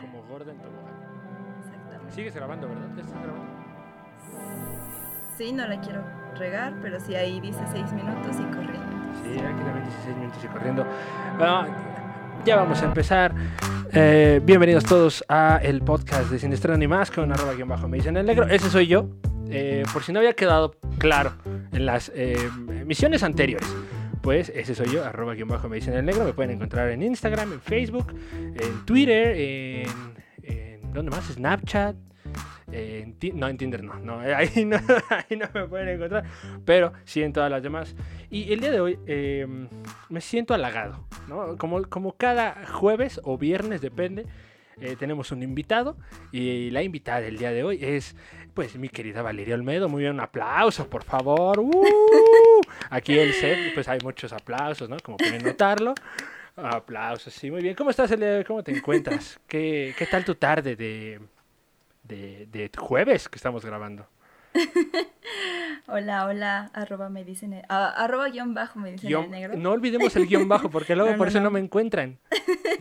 Como gorda en tobogán. Exactamente. Sigues grabando, ¿verdad? ¿Ya estás grabando? Sí, no la quiero regar, pero sí ahí dice seis minutos y corriendo. Sí, aquí también 16 minutos y corriendo. Bueno, ya vamos a empezar. Eh, bienvenidos todos a el podcast de Sin Estreno ni más con arroba guion bajo me dicen el negro. Ese soy yo. Eh, por si no había quedado claro en las eh, emisiones anteriores. Pues ese soy yo, arroba guion bajo me dicen el negro. Me pueden encontrar en Instagram, en Facebook, en Twitter, en, en ¿dónde más? Snapchat. En no, en Tinder no, no, ahí no, ahí no me pueden encontrar, pero sí en todas las demás. Y el día de hoy eh, me siento halagado, ¿no? Como, como cada jueves o viernes, depende, eh, tenemos un invitado y la invitada del día de hoy es, pues, mi querida Valeria Olmedo. Muy bien, un aplauso, por favor. ¡Uh! Aquí el set, pues hay muchos aplausos, ¿no? Como pueden notarlo. Aplausos, sí, muy bien. ¿Cómo estás, el día de hoy? ¿Cómo te encuentras? ¿Qué, qué tal tu tarde de, de, de jueves que estamos grabando? Hola, hola, arroba me dicen el, ah, arroba guion bajo me dicen Guión- el negro. no olvidemos el guion bajo, porque luego No, por no, eso no. no. me encuentran.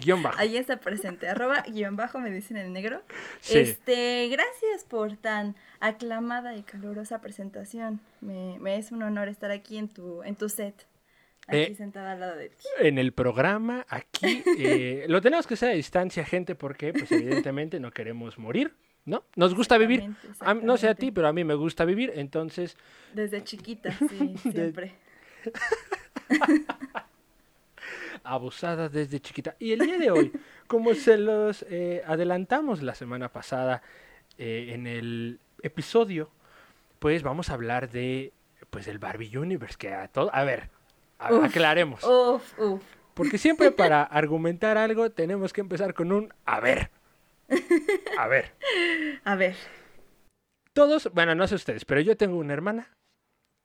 Guión bajo. Ahí está presente, arroba guion bajo me dicen el negro. Sí. Este, gracias por tan aclamada y calurosa presentación. Me, me es un honor estar aquí en tu, en tu set. Aquí Eh, sentada al lado de ti. en el programa aquí. eh, lo tenemos que hacer a distancia, gente, porque pues evidentemente no queremos morir, ¿no? Nos gusta vivir. A- no sé a ti, pero a mí me gusta vivir, entonces Desde chiquita, sí, siempre. abusada desde chiquita. Y el día de hoy, como se los eh, adelantamos la semana pasada eh, en el episodio, pues vamos a hablar de pues el Barbie Universe, que a todo, a ver, a- Uf. aclaremos. Uf, uf. Porque siempre para argumentar algo tenemos que empezar con un a ver. A ver. A ver, Todos, bueno, no sé ustedes, pero yo tengo una hermana.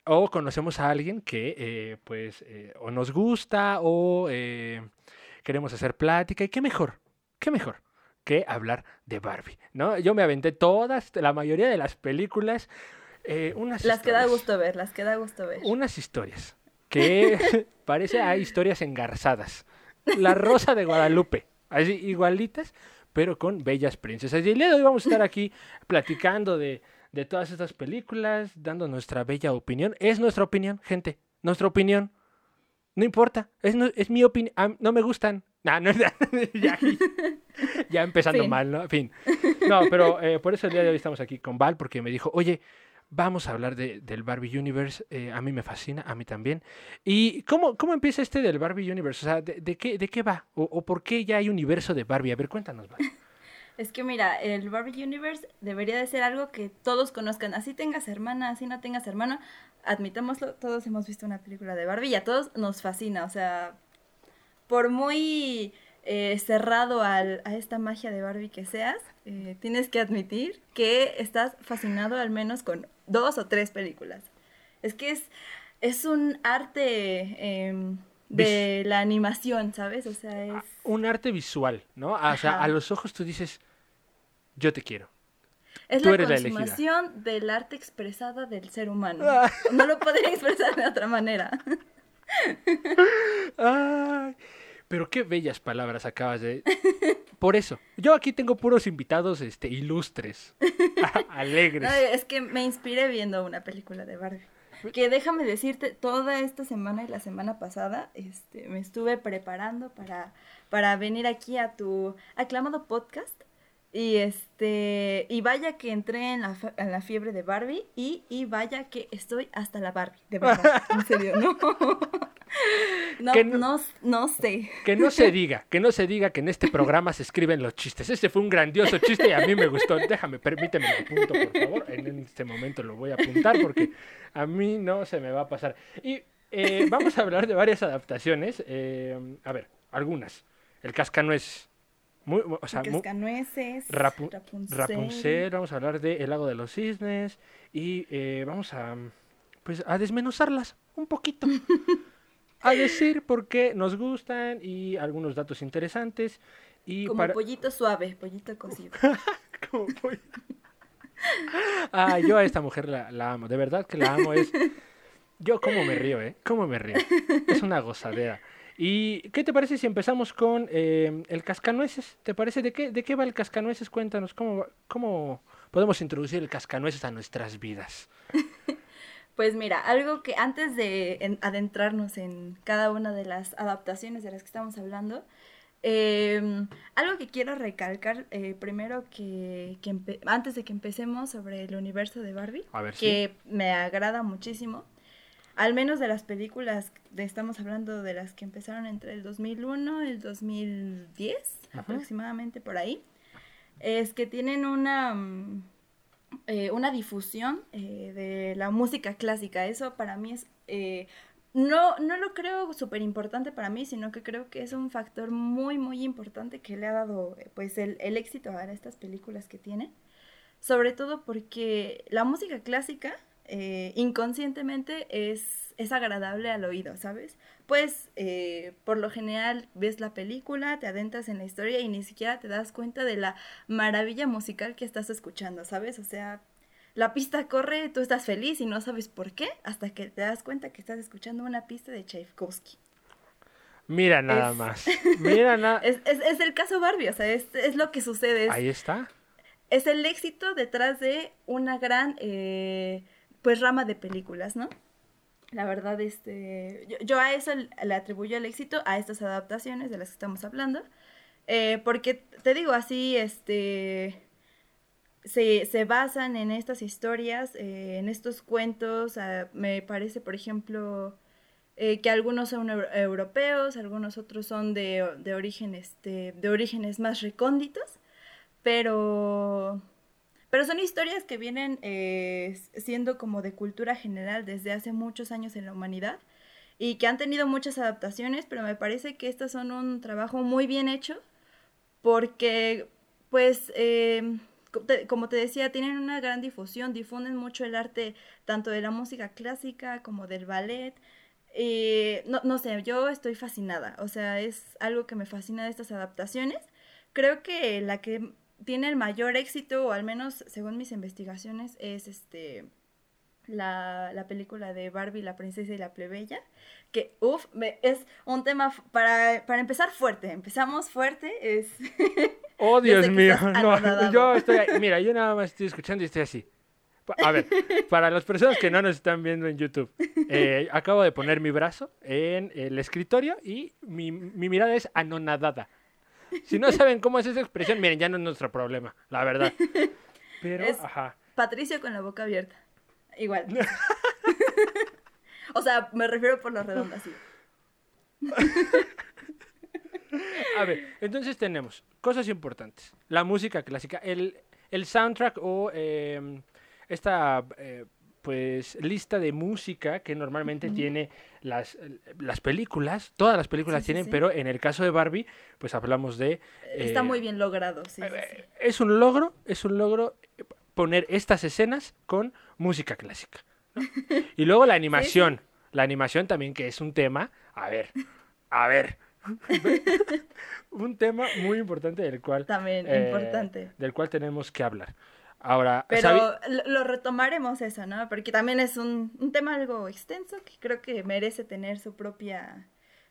O conocemos a alguien que, eh, pues, eh, o nos gusta o eh, queremos hacer plática. ¿Y qué mejor? ¿Qué mejor? Que hablar de Barbie, ¿no? Yo me aventé todas, la mayoría de las películas. unas las que da historias. gusto ver, las que da gusto ver. unas historias que parece hay historias engarzadas. La Rosa de Guadalupe, así igualitas, pero con bellas princesas. Y el día de hoy vamos a estar aquí platicando de, de todas estas películas, dando nuestra bella opinión. Es nuestra opinión, gente, nuestra opinión. No importa, es, nu- es mi opinión. no me gustan. Nah, no, ya, ya, ya empezando Fin. mal, ¿no? Fin. No, pero eh, por eso el día de hoy estamos aquí con Val, porque me dijo, oye, vamos a hablar de, del Barbie Universe. eh, a mí me fascina, a mí también. ¿Y cómo, cómo empieza este del Barbie Universe? O sea, ¿de, qué, de qué va? O, por qué ya hay universo de Barbie? A ver, cuéntanos, Val. Es que mira, el Barbie Universe debería de ser algo que todos conozcan. Así tengas hermana, así no tengas hermano, admitámoslo, todos hemos visto una película de Barbie y a todos nos fascina. O sea, por muy eh, cerrado a esta magia de Barbie que seas, eh, tienes que admitir que estás fascinado al menos con dos o tres películas. Es que es, es un arte em, de la animación, ¿sabes? O sea, es... Un arte visual, ¿no? Ah, O sea, a los ojos tú dices, yo te quiero. Es Tú la eres la consumación del arte expresada del ser humano. Ah. No lo podría expresar de otra manera. Ay, pero qué bellas palabras acabas de... Por eso, yo aquí tengo puros invitados este, ilustres, alegres. No, es que me inspiré viendo una película de Barbie. Que déjame decirte, toda esta semana y la semana pasada este, me estuve preparando para, para venir aquí a tu aclamado podcast. Y este y vaya que entré en la, en la fiebre de Barbie y, y vaya que estoy hasta la Barbie, de verdad, en serio, no. No, Que no- no, no sé. Que no se diga, que no se diga que en este programa se escriben los chistes. Este fue un grandioso chiste y a mí me gustó. Déjame, permíteme lo apunto, por favor. En este momento lo voy a apuntar porque a mí no se me va a pasar. Y eh, vamos a hablar de varias adaptaciones. eh, a ver, algunas. El cascanueces. Muy, o sea, muy- Rapu- Rapunzel. Rapunzel, vamos a hablar de El lago de los cisnes y eh, vamos a pues a desmenuzarlas un poquito. a decir por qué nos gustan y algunos datos interesantes y Como para pollito suave, pollito cocido. como pollo. Ah, yo a esta mujer la, la amo, de verdad que la amo es yo cómo me río, ¿eh? Cómo me río. Es una gozadera. ¿Y qué te parece si empezamos con eh, el cascanueces? ¿Te parece de qué, de qué va el cascanueces? Cuéntanos, ¿cómo, ¿cómo podemos introducir el cascanueces a nuestras vidas? Pues mira, algo que antes de en- adentrarnos en cada una de las adaptaciones de las que estamos hablando, eh, algo que quiero recalcar eh, primero que, que antes de que empecemos sobre el universo de Barbie, A ver, sí. que me agrada muchísimo, al menos de las películas, de, estamos hablando de las que empezaron entre el 2001 y el 2010, Ajá. aproximadamente por ahí, es que tienen una... mm, eh, una difusión eh, de la música clásica. Eso para mí es... eh, no, no lo creo súper importante para mí, sino que creo que es un factor muy, muy importante que le ha dado eh, pues el, el éxito a estas películas que tienen. Sobre todo porque la música clásica eh, inconscientemente es, es agradable al oído, ¿sabes? Pues eh, por lo general ves la película, te adentras en la historia y ni siquiera te das cuenta de la maravilla musical que estás escuchando, ¿sabes? O sea, la pista corre, tú estás feliz y no sabes por qué hasta que te das cuenta que estás escuchando una pista de Tchaikovsky. Mira nada Es- más. Mira nada. Es, es, es el caso Barbie, o sea, es, es lo que sucede. Ahí está. es el éxito detrás de una gran eh, pues rama de películas, ¿no? La verdad, este, yo, yo a eso le atribuyo el éxito a estas adaptaciones de las que estamos hablando, eh, porque te digo así, este, se, se basan en estas historias, eh, en estos cuentos, me parece, por ejemplo, eh, que algunos son eu- europeos, algunos otros son de, de, origen, este, de orígenes más recónditos, pero, pero son historias que vienen eh, siendo como de cultura general desde hace muchos años en la humanidad y que han tenido muchas adaptaciones, pero me parece que estas son un trabajo muy bien hecho porque, pues, te- como te decía, tienen una gran difusión, difunden mucho el arte tanto de la música clásica como del ballet. Eh, no, no sé, yo estoy fascinada, o sea, es algo que me fascina de estas adaptaciones. Creo que la que tiene el mayor éxito, o al menos según mis investigaciones, es este la, la película de Barbie, la princesa y la plebeya, que, uff, es un tema para, para empezar fuerte, empezamos fuerte, es... Oh, Dios mío. No, yo estoy ahí- Mira, yo nada más estoy escuchando y estoy así. A ver, para las personas que no nos están viendo en YouTube, eh, acabo de poner mi brazo en el escritorio y mi, mi mirada es anonadada. Si no saben cómo es esa expresión, miren, ya no es nuestro problema, la verdad. Pero, Es- ajá. Patricio con la boca abierta, igual. o sea, me refiero por lo redondo, así. A ver, entonces tenemos cosas importantes. La música clásica, el, el soundtrack o eh, esta eh, pues lista de música que normalmente tiene las, las películas, todas las películas Sí, tienen, sí. pero en el caso de Barbie, pues hablamos de... Está eh, muy bien logrado, sí. sí, sí. eh, Es un logro, es un logro poner estas escenas con música clásica. ¿no? Y luego la animación, la animación también que es un tema, a ver, a ver, un tema muy importante del cual También eh, importante. del cual tenemos que hablar. Ahora, Pero ¿sabi- lo, retomaremos eso, ¿no? Porque también es un, un tema algo extenso que creo que merece tener su propia,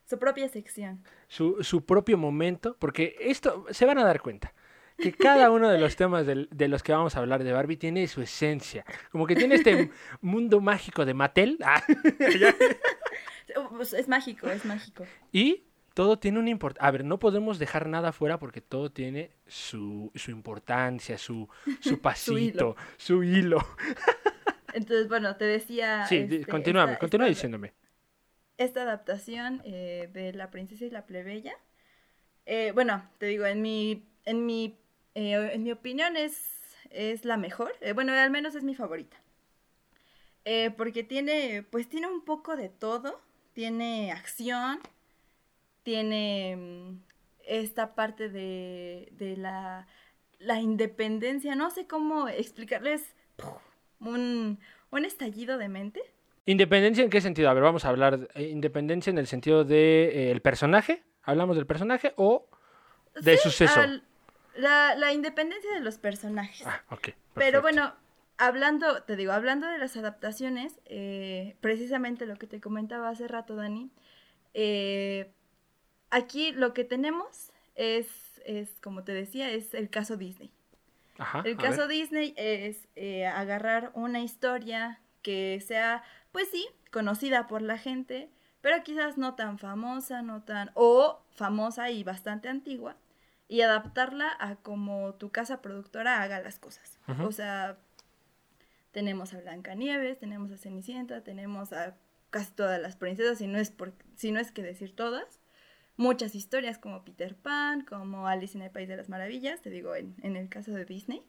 su propia sección. su, su propio momento, porque esto se van a dar cuenta. Que cada uno de los temas del- de los que vamos a hablar de Barbie tiene su esencia. Como que tiene este mundo mágico de Mattel. ah, es mágico, es mágico. Y todo tiene una importancia. A ver, no podemos dejar nada fuera porque todo tiene su, su importancia, su, su pasito, su hilo. Entonces, bueno, te decía... Sí, este, continúame, esta- continúa esta- diciéndome. esta adaptación eh, de La princesa y la plebeya. eh, bueno, te digo, en mi, en mi, eh, en mi opinión es, es la mejor. eh, bueno, al menos es mi favorita. Porque tiene, pues tiene un poco de todo. Tiene acción, tiene mm, esta parte de, de la, la independencia. No sé cómo explicarles un, un estallido de mente. ¿Independencia en qué sentido? A ver, vamos a hablar. eh, ¿Independencia en el sentido de eh, el personaje? ¿Hablamos del personaje o de Sí, suceso? al- la, la independencia de los personajes. Ah, ok. Pero bueno, hablando, te digo, hablando de las adaptaciones, eh, precisamente lo que te comentaba hace rato, Dani, eh, aquí lo que tenemos es, es, como te decía, es el caso Disney. Ajá, El caso. Disney es eh, agarrar una historia que sea, pues sí, conocida por la gente, pero quizás no tan famosa, no tan, o famosa y bastante antigua, y adaptarla a como tu casa productora haga las cosas. O sea, tenemos a Blancanieves, tenemos a Cenicienta, tenemos a casi todas las princesas, si no es, por, si no es que decir todas. Muchas historias como Peter Pan, como Alice en el País de las Maravillas, te digo, en, en el caso de Disney.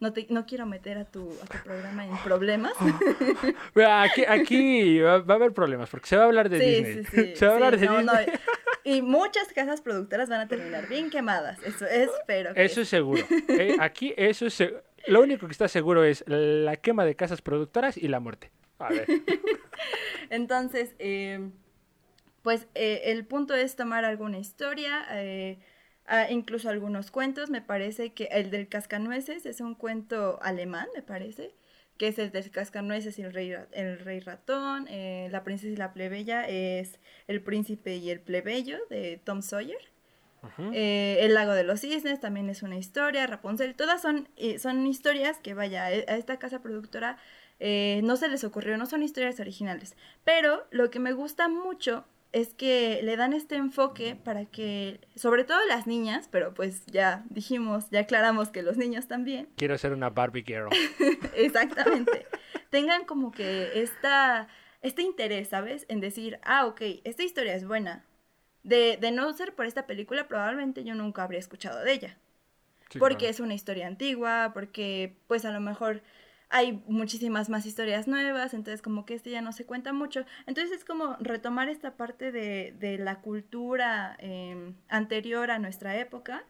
No, te, no quiero meter a tu, a tu programa en problemas. Aquí, aquí va, va a haber problemas porque se va a hablar de sí, Disney. sí, sí. se va a hablar de no, no, Disney. Y muchas casas productoras van a terminar bien quemadas. Eso espero. que- Eso es seguro. Eh, aquí eso es lo único que está seguro es la quema de casas productoras y la muerte. A ver. Entonces, eh, pues eh, el punto es tomar alguna historia, eh, ah, incluso algunos cuentos. Me parece que el del Cascanueces es un cuento alemán, me parece, que es el del Cascanueces y el rey, el rey ratón. eh, la princesa y la plebeya es el príncipe y el plebeyo de Tom Sawyer. Eh, el lago de los cisnes también es una historia, Rapunzel, todas son, son historias que vaya, a a esta casa productora eh, no se les ocurrió, no son historias originales. Pero lo que me gusta mucho es que le dan este enfoque para que, sobre todo las niñas, pero pues ya dijimos, ya aclaramos que los niños también, Quiero ser una Barbie girl. exactamente, tengan como que esta, este interés, ¿sabes? En decir, ah, ok, esta historia es buena. De, de no ser por esta película, probablemente yo nunca habría escuchado de ella Sí, porque claro. es una historia antigua, porque pues a lo mejor hay muchísimas más historias nuevas, entonces como que este ya no se cuenta mucho. Entonces es como retomar esta parte de, de la cultura eh, anterior a nuestra época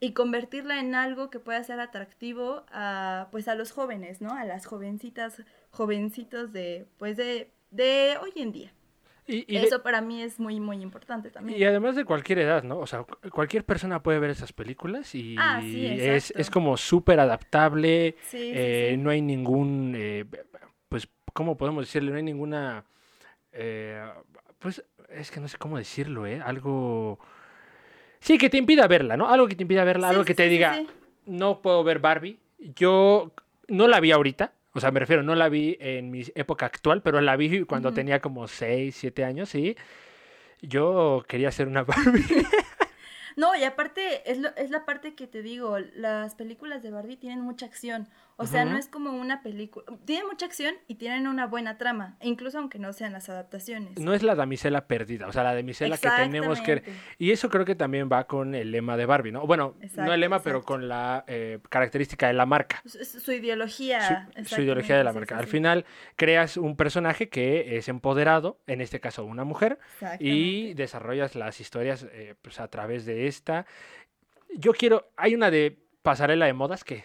y convertirla en algo que pueda ser atractivo a pues a los jóvenes, ¿no? A las jovencitas, jovencitos de pues de, de hoy en día. Y, y de- Eso para mí es muy muy importante también. y además de cualquier edad, ¿no? O sea, cu- cualquier persona puede ver esas películas y Ah, sí, es, es como súper adaptable. Sí, eh, sí. No hay ningún, eh, pues, ¿cómo podemos decirle? No hay ninguna, eh, pues, es que no sé cómo decirlo, ¿eh? Algo... Sí, que te impida verla, ¿no? Algo que te impida verla, algo que te diga, no puedo ver Barbie. Yo no la vi ahorita, o sea, me refiero, no la vi en mi época actual, pero la vi cuando Ujú. tenía como 6, 7 años y yo quería ser una Barbie. No, y aparte es, lo- es la parte que te digo, las películas de Barbie tienen mucha acción. O sea, no es como una película. Tienen mucha acción y tienen una buena trama, incluso aunque no sean las adaptaciones. No es la damisela perdida, o sea, la damisela que tenemos que... Y eso creo que también va con el lema de Barbie, ¿no? Bueno, no el lema, pero con la eh, característica de la marca. Su, ideología. Su, su ideología de la marca. sí, Al sí, final creas un personaje que es empoderado, en este caso una mujer, y desarrollas las historias eh, pues, a través de esta. Yo quiero, hay una de pasarela de modas que...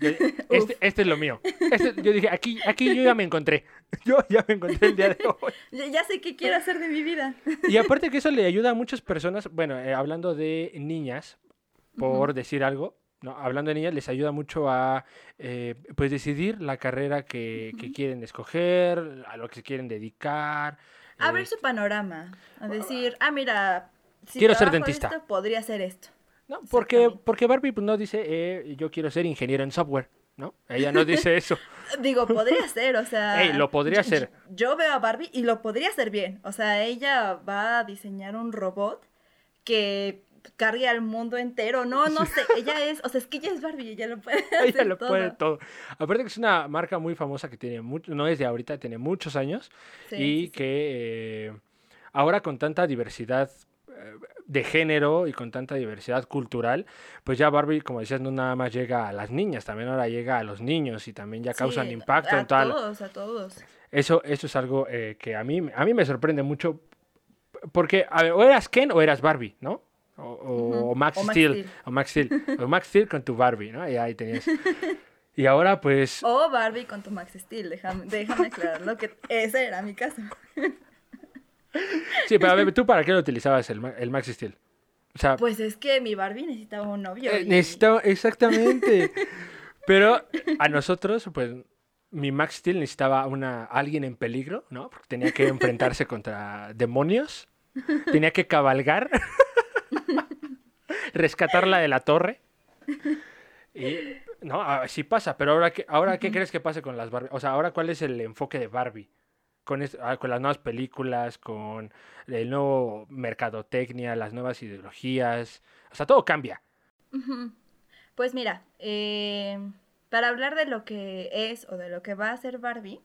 yo- este, este es lo mío. Este- yo dije, aquí, aquí yo ya me encontré. Yo ya me encontré el día de hoy. Ya, ya sé qué quiero hacer de mi vida. Y aparte que eso le ayuda a muchas personas, bueno, eh, hablando de niñas, por decir algo, ¿no? Hablando de niñas, les ayuda mucho a, eh, pues, decidir la carrera que, que quieren escoger, a lo que se quieren dedicar. A eh, ver su panorama. A decir, ah, mira. Si Quiero ser dentista. esto, podría ser esto. ¿No? Porque, porque Barbie pues, no dice, eh, yo quiero ser ingeniero en software, ¿no? Ella no dice eso. Digo, podría ser, o sea. Ey, lo podría ser. Yo veo a Barbie y lo podría hacer bien. O sea, ella va a diseñar un robot que cargue al mundo entero. No, no sé. Ella es, o sea, es que ella es Barbie, ella lo puede hacer Ella lo todo. puede todo. Aparte que es una marca muy famosa que tiene mucho, no es de ahorita, tiene muchos años. Sí, y sí, sí. que eh, ahora con tanta diversidad de género y con tanta diversidad cultural, pues ya Barbie, como decías, no nada más llega a las niñas, también ahora llega a los niños y también ya causan Sí, impacto a en tal. todos, a todos. Eso, eso es algo eh, que a mí, a mí me sorprende mucho, porque a ver, o eras Ken o eras Barbie, ¿no? O, o- Ujú. o Max O Steel. o Max Steel, o Max Steel con tu Barbie, ¿no? Y ahí tenías. Y ahora pues... O Barbie con tu Max Steel, déjame, déjame aclararlo, que ese era mi caso. Sí, pero a ver, ¿tú para qué lo utilizabas el, el Max Steel? O sea, Pues es que mi Barbie necesitaba un novio. Eh, y- necesitaba, exactamente. Pero a nosotros, pues, mi Max Steel necesitaba una, alguien en peligro, ¿no? Porque tenía que enfrentarse contra demonios. Tenía que cabalgar, rescatarla de la torre. Y, no, así pasa, pero ahora, ¿qué, ahora ¿qué crees que pase con las Barbie? O sea, ahora ¿cuál es el enfoque de Barbie? Con, ah, con las nuevas películas, con el nuevo mercadotecnia, las nuevas ideologías. O sea, todo cambia. Pues mira, eh, para hablar de lo que es o de lo que va a ser Barbie,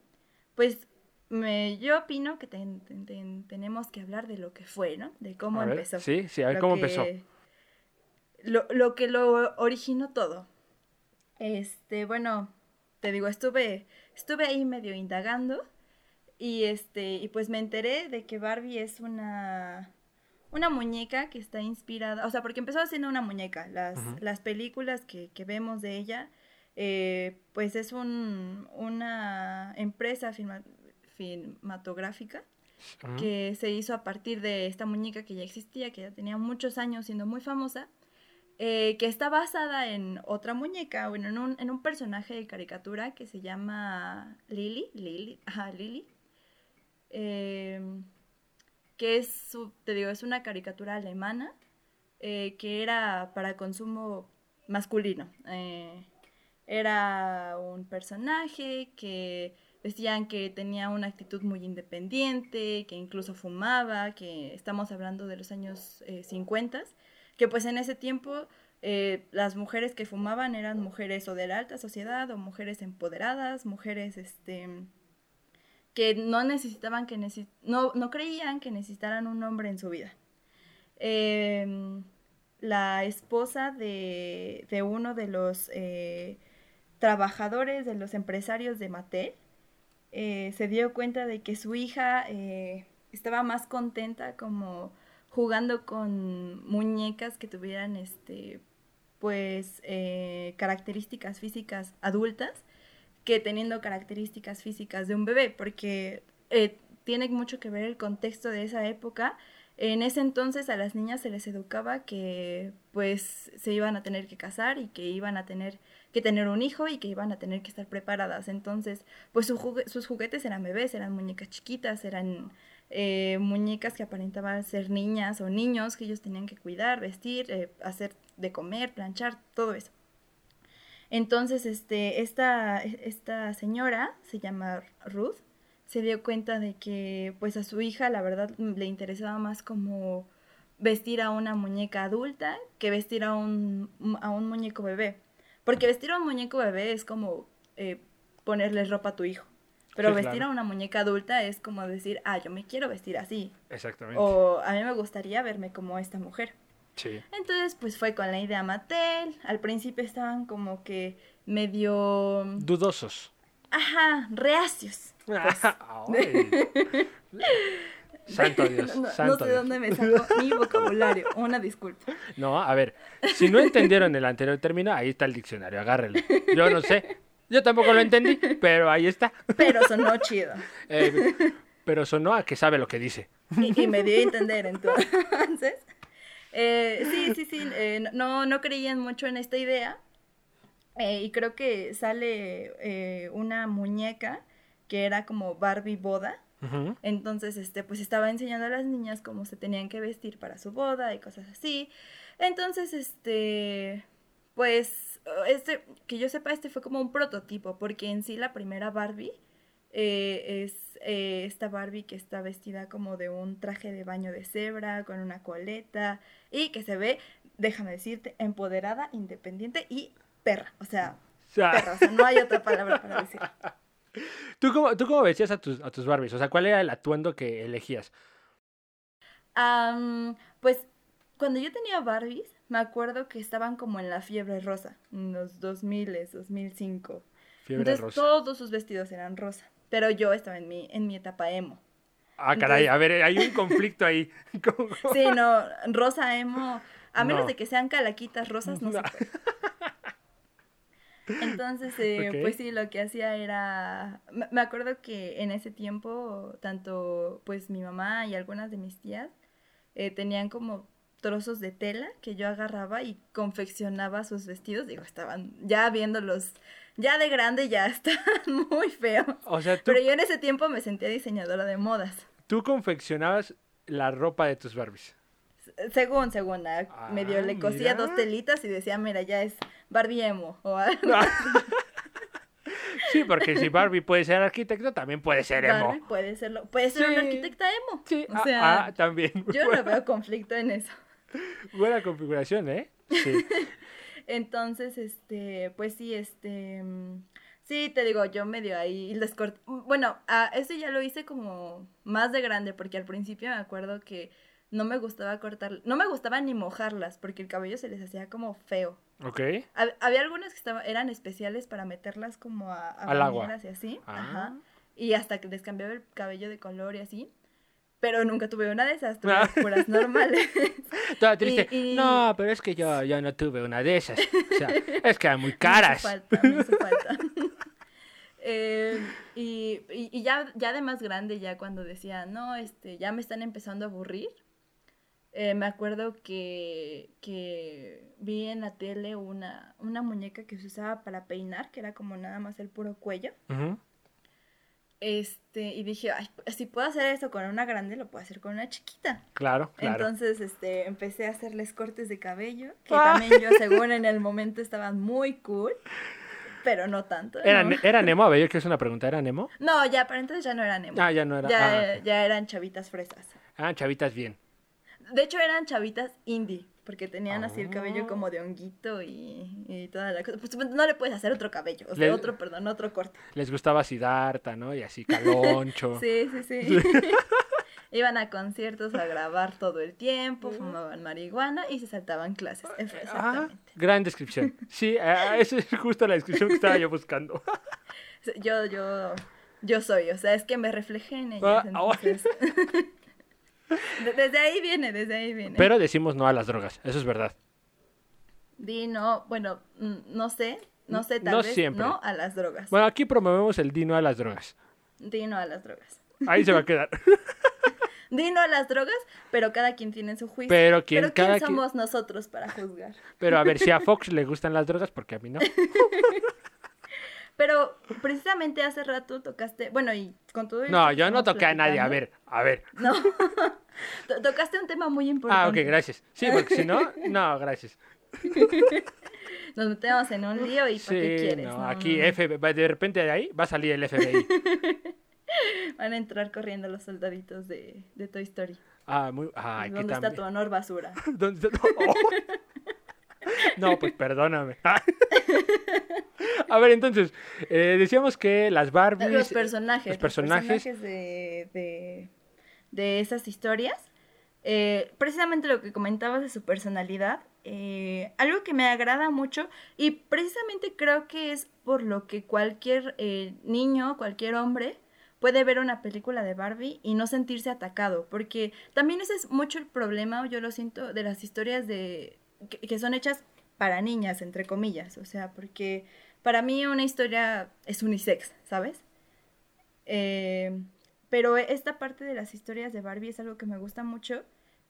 pues me, yo opino que ten- ten- ten- tenemos que hablar de lo que fue, ¿no? De cómo A ver, empezó. Sí, sí, a ver Lo cómo que- empezó. Lo, lo que lo originó todo. Este, bueno, te digo, estuve, estuve ahí medio indagando y este, y pues me enteré de que Barbie es una, una muñeca que está inspirada, o sea, porque empezó siendo una muñeca. Las, las películas que, que vemos de ella, eh, pues es un, una empresa filma- cinematográfica Ujú. que se hizo a partir de esta muñeca que ya existía, que ya tenía muchos años siendo muy famosa, eh, que está basada en otra muñeca, bueno, en un, en un personaje de caricatura que se llama Lily, Lily, ajá, Lily, eh, que es, te digo, es una caricatura alemana eh, que era para consumo masculino. eh, era un personaje que decían que tenía una actitud muy independiente, que incluso fumaba, que estamos hablando de los años eh, 50, que pues en ese tiempo eh, las mujeres que fumaban eran mujeres o de la alta sociedad o mujeres empoderadas, mujeres este que no necesitaban que no, no creían que necesitaran un hombre en su vida. Em, la esposa de, de uno de los eh, trabajadores, de los empresarios de Mattel, eh, se dio cuenta de que su hija eh, estaba más contenta como jugando con muñecas que tuvieran este pues características físicas adultas que teniendo características físicas de un bebé porque eh, tiene mucho que ver el contexto de esa época en ese entonces a las niñas se les educaba que pues se iban a tener que casar y que iban a tener que tener un hijo y que iban a tener que estar preparadas. Entonces, pues sus juguetes eran bebés, eran muñecas chiquitas, eran eh, muñecas que aparentaban ser niñas o niños que ellos tenían que cuidar, vestir, eh, hacer de comer, planchar, todo eso. Entonces, este, esta, esta señora se llama Ruth, se dio cuenta de que pues a su hija la verdad le interesaba más como vestir a una muñeca adulta que vestir a un, a un muñeco bebé. Porque vestir a un muñeco bebé es como eh, ponerle ropa a tu hijo. Pero Sí, vestir claro. a una muñeca adulta es como decir, ah, yo me quiero vestir así. Exactamente. O a mí me gustaría verme como esta mujer. Sí. Entonces, pues fue con la idea Mattel. Al principio estaban como que medio... Dudosos. Ajá, reacios. Pues. Santo Dios, no, sé Dios. dónde me sacó mi vocabulario. Una disculpa. No, a ver, si no entendieron el anterior término, ahí está el diccionario, agárrenlo. Yo no sé, yo tampoco lo entendí, pero ahí está. Pero sonó chido. Eh, pero sonó a que sabe lo que dice. Y, y me dio a entender entonces. Eh, sí, sí, sí. eh, no, no creían mucho en esta idea. Eh, y creo que sale eh, una muñeca que era como Barbie boda. Entonces, este, pues estaba enseñando a las niñas cómo se tenían que vestir para su boda y cosas así. Entonces, este, pues, este, que yo sepa, este fue como un prototipo, porque en sí la primera Barbie eh, es eh, esta Barbie que está vestida como de un traje de baño de cebra, con una coleta, y que se ve, déjame decirte, empoderada, independiente y perra. O sea, perra, o sea, no hay otra palabra para decir. ¿tú cómo, ¿tú cómo vestías a tus, a tus Barbies? O sea, ¿cuál era el atuendo que elegías? Am, pues cuando yo tenía Barbies, me acuerdo que estaban como en la fiebre rosa, en los 2000, 2005. Fiebre Entonces rosa. todos sus vestidos eran rosa, pero yo estaba en mi, en mi etapa emo. Ah, caray, entonces- a ver, hay un conflicto ahí. ¿Cómo? Sí, no, rosa emo, a menos No. de que sean calaquitas rosas, no, No. se puede. Entonces, eh, pues sí, lo que hacía era, me me acuerdo que en ese tiempo, tanto pues mi mamá y algunas de mis tías eh, tenían como trozos de tela que yo agarraba y confeccionaba sus vestidos, digo, estaban ya viéndolos, ya de grande ya estaban muy feos. O sea, tú, Pero yo en ese tiempo me sentía diseñadora de modas. tú confeccionabas la ropa de tus Barbies? Según, según, ah, Ah, medio le cosía mira. dos telitas y decía, mira, ya es Barbie emo o algo. Sí, porque si Barbie puede ser arquitecto, también puede ser emo. Barbie puede serlo, puede ser una Sí. arquitecta emo. Sí, o ah, sea, ah, también. yo no veo conflicto en eso. Buena configuración, ¿eh? Sí. Entonces, este, pues sí, este, mm, sí, te digo, yo medio ahí les cort- Bueno, a eso ya lo hice como más de grande, porque al principio me acuerdo que no me gustaba cortar, no me gustaba ni mojarlas, porque el cabello se les hacía como feo. Ok. Hab- Había algunas que estaban, eran especiales para meterlas como a, a Al agua. y así, Ah. ajá, y hasta que les cambiaba el cabello de color y así. Pero nunca tuve una de esas, tuve Ah. puras normales. Toda triste. Y- y- No, pero es que yo, yo no tuve una de esas. O sea, es que eran muy Me caras. hizo falta, me hizo falta. Eh, y, ya, ya de más grande, ya cuando decía, no, este, ya me están empezando a aburrir, eh, me acuerdo que, que vi en la tele una, una muñeca que se usaba para peinar, que era como nada más el puro cuello. Este, y dije, Ay, si puedo hacer eso con una grande, lo puedo hacer con una chiquita. Claro, claro. Entonces, este, empecé a hacerles cortes de cabello, que Ah. también yo, según en el momento, estaban muy cool, pero no tanto. ¿Era, ¿Era Nemo? A ver, yo que es una pregunta. ¿Era Nemo? No, ya, para entonces ya no eran emo. Ah, ya no era. ya, ah, ya eran chavitas fresas. Ah, chavitas bien. De hecho, eran chavitas indie, porque tenían así el cabello como de honguito y, y toda la cosa. Pues no le puedes hacer otro cabello, o sea, otro, perdón, otro corte. Les gustaba Siddhartha, ¿no? Y así, Caloncho. Sí, sí, sí. Iban a conciertos a grabar todo el tiempo, fumaban marihuana y se saltaban clases. Ah, Exactamente. gran descripción. Sí, ah, esa es justo la descripción que estaba yo buscando. Yo, yo, yo soy, o sea, es que me reflejé en ellas. Ah, ah, entonces... De- Desde ahí viene, desde ahí viene. Pero decimos no a las drogas, eso es verdad. Di no, bueno, mm, no sé, no sé, tal No vez siempre. no a las drogas. Bueno, aquí promovemos el di no a las drogas. Di no a las drogas. Ahí se va a quedar. Di no a las drogas, pero cada quien tiene su juicio. Pero quién- Pero cada ¿quién quien- somos nosotros para juzgar? Pero a ver, si a Fox le gustan las drogas, porque a mí no. Pero precisamente hace rato tocaste, bueno, y con todo No, yo no toqué a nadie. A ver, a ver. No. To- tocaste un tema muy importante. Ah, ok, gracias. Sí, porque si no, no, gracias. Nos metemos en un lío y ¿para qué quieres? no, No, aquí no. FBI, de repente de ahí va a salir el FBI. Van a entrar corriendo los soldaditos de, de Toy Story. Ah, muy, ay, qué ¿Dónde está tu honor basura? ¿Dónde está? Oh. No, pues perdóname. A ver, entonces, eh, decíamos que las Barbies... Los personajes. los personajes. de, de, de esas historias. eh, precisamente lo que comentabas de su personalidad. eh, algo que me agrada mucho y precisamente creo que es por lo que cualquier niño, cualquier hombre puede ver una película de Barbie y no sentirse atacado, porque también ese es mucho el problema, yo lo siento, de las historias de que, que son hechas para niñas, entre comillas, o sea, porque para mí una historia es unisex, ¿sabes? Eh, pero esta parte de las historias de Barbie es algo que me gusta mucho,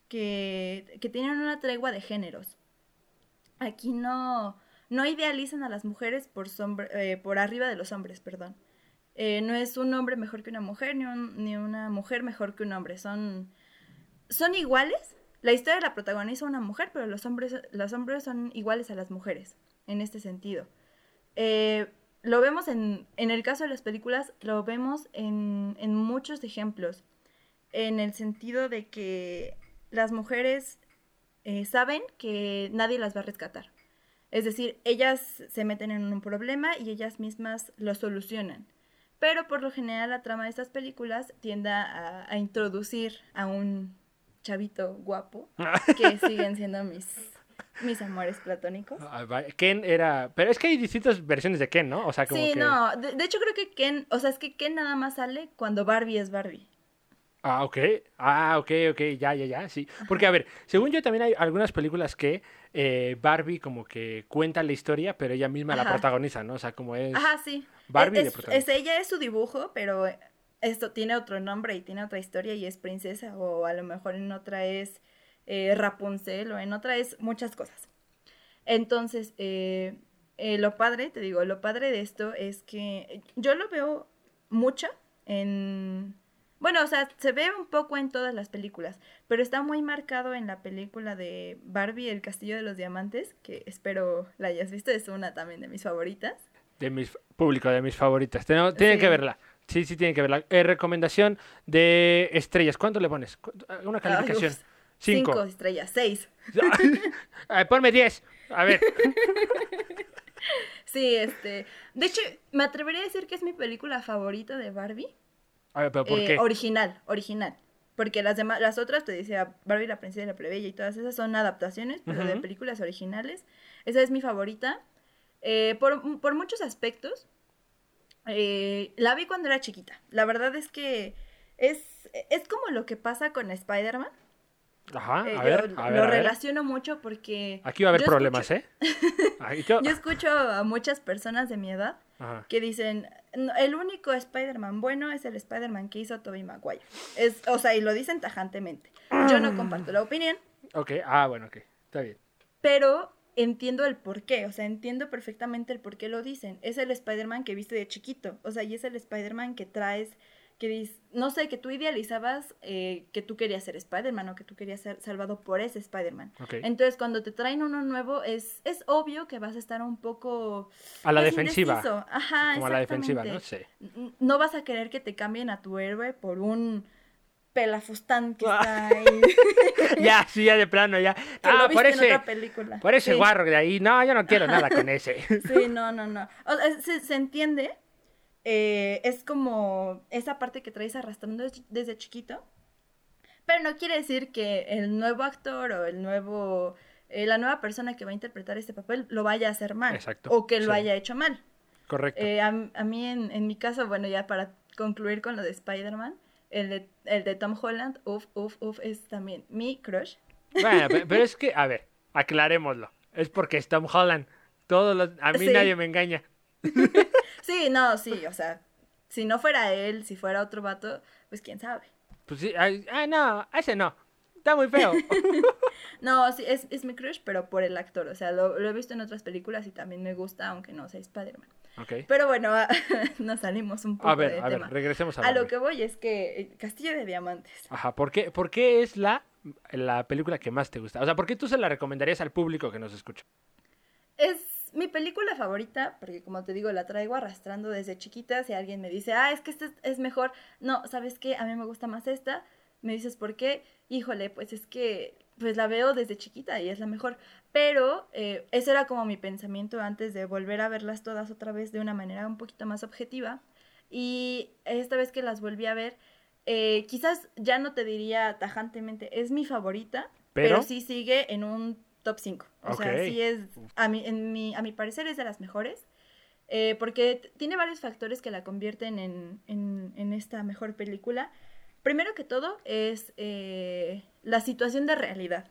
que, que tienen una tregua de géneros. Aquí no, no idealizan a las mujeres por, sombra- eh, por arriba de los hombres, perdón. Eh, no es un hombre mejor que una mujer, ni, un- ni una mujer mejor que un hombre. Son, son iguales. La historia la protagoniza una mujer, pero los hombres, los hombres son iguales a las mujeres, en este sentido. Eh, lo vemos en, en el caso de las películas, lo vemos en, en muchos ejemplos, en el sentido de que las mujeres eh, saben que nadie las va a rescatar. Es decir, ellas se meten en un problema y ellas mismas lo solucionan. Pero por lo general la trama de estas películas tiende a, a introducir a un chavito guapo, que siguen siendo mis, mis amores platónicos. Ah, Ken era... Pero es que hay distintas versiones de Ken, ¿no? O sea, como Sí, que... no, de, de hecho creo que Ken, o sea, es que Ken nada más sale cuando Barbie es Barbie. Ah, ok. Ah, ok, ok. Ya, ya, ya. Sí. Porque, a ver, según yo también hay algunas películas que eh, Barbie como que cuenta la historia, pero ella misma la protagoniza, ¿no? O sea, como es... Ajá, sí. Barbie de es, protagonista. es ella es su dibujo, pero esto tiene otro nombre y tiene otra historia y es princesa o a lo mejor en otra es eh, Rapunzel o en otra es muchas cosas. Entonces, eh, eh, lo padre, te digo, lo padre de esto es que yo lo veo mucho en, Bueno, o sea, se ve un poco en todas las películas, pero está muy marcado en la película de Barbie, El Castillo de los Diamantes, que espero la hayas visto, es una también de mis favoritas. De mis público, de mis favoritas. Tienen, tienen Sí. que verla. Sí, sí, tienen que verla. Eh, recomendación de estrellas. ¿Cuánto le pones? ¿Cu- Una calificación. Cinco. Cinco estrellas, seis. Eh, ponme diez. A ver. Sí, este. De hecho, me atrevería a decir que es mi película favorita de Barbie. A ver, pero ¿por Eh, qué? Original, original. Porque las demás, las otras, te decía, Barbie, la princesa y la plebeya y todas esas son adaptaciones, pero de películas originales. Esa es mi favorita. Eh, por, por muchos aspectos. Eh, la vi cuando era chiquita. La verdad es que es, es como lo que pasa con Spider-Man. Ajá, Eh, a ver, a ver, lo a ver. relaciono mucho porque... Aquí va a haber problemas, escucho- ¿eh? Yo- Yo escucho a muchas personas de mi edad Ajá. que dicen, "No, el único Spider-Man bueno es el Spider-Man que hizo Tobey Maguire. Es, o sea, y lo dicen tajantemente. Yo no comparto la opinión, Ok, ah, bueno, ok. Está bien. pero entiendo el por qué, o sea, entiendo perfectamente el por qué lo dicen. Es el Spider-Man que viste de chiquito, o sea, y es el Spider-Man que traes, que dices, no sé, que tú idealizabas eh, que tú querías ser Spider-Man o que tú querías ser salvado por ese Spider-Man. Entonces, cuando te traen uno nuevo, es, es obvio que vas a estar un poco... A la defensiva. indeciso. Ajá, Como a la defensiva, ¿no? Sí. No vas a querer que te cambien a tu héroe por un pelafustán que Ah. está ahí. ya, sí, ya de plano, ya. que Ah, lo viste por en ese, otra película. por ese Sí. guarro de ahí. No, yo no quiero nada con ese. Sí, no, no, no. O sea, se, se entiende. eh, es como esa parte que traes arrastrando des- desde chiquito. Pero no quiere decir que el nuevo actor o el nuevo. eh, la nueva persona que va a interpretar este papel lo vaya a hacer mal. Exacto, O que lo sí. haya hecho mal. Correcto. Eh, a, a mí, en, en mi caso, bueno, ya para concluir con lo de Spider-Man, el de, el de Tom Holland, uff, uff, uff, es también mi crush. Bueno, pe- pero es que, a ver, aclarémoslo. Es porque es Tom Holland. Todos los, a mí Sí. nadie me engaña. Sí, no, sí, o sea, si no fuera él, si fuera otro vato, pues quién sabe. Pues sí, ah, no, ese no. Está muy feo. No, sí, es, es mi crush, pero por el actor, o sea, lo, lo he visto en otras películas y también me gusta, aunque no sea Spider-Man. Ok. Pero bueno, nos salimos un poco A ver, del a ver, tema. regresemos a, A lo que voy es que eh, Castillo de Diamantes. Ajá, ¿por qué, por qué es la, la película que más te gusta? O sea, ¿por qué tú se la recomendarías al público que nos escucha? Es mi película favorita, porque como te digo, la traigo arrastrando desde chiquita. Si alguien me dice, ah, es que esta es- es mejor, no, ¿sabes qué? A mí me gusta más esta. Me dices, ¿por qué? Híjole, pues es que pues la veo desde chiquita y es la mejor. Pero eh, ese era como mi pensamiento antes de volver a verlas todas otra vez de una manera un poquito más objetiva. Y esta vez que las volví a ver, eh, quizás ya no te diría tajantemente, es mi favorita, Pero- pero, sí sigue en un top 5. O sea, Ok. sí es, a mi, en mi, a mi parecer es de las mejores. eh, porque tiene varios factores que la convierten en, en, en esta mejor película. Primero que todo es eh, la situación de realidad.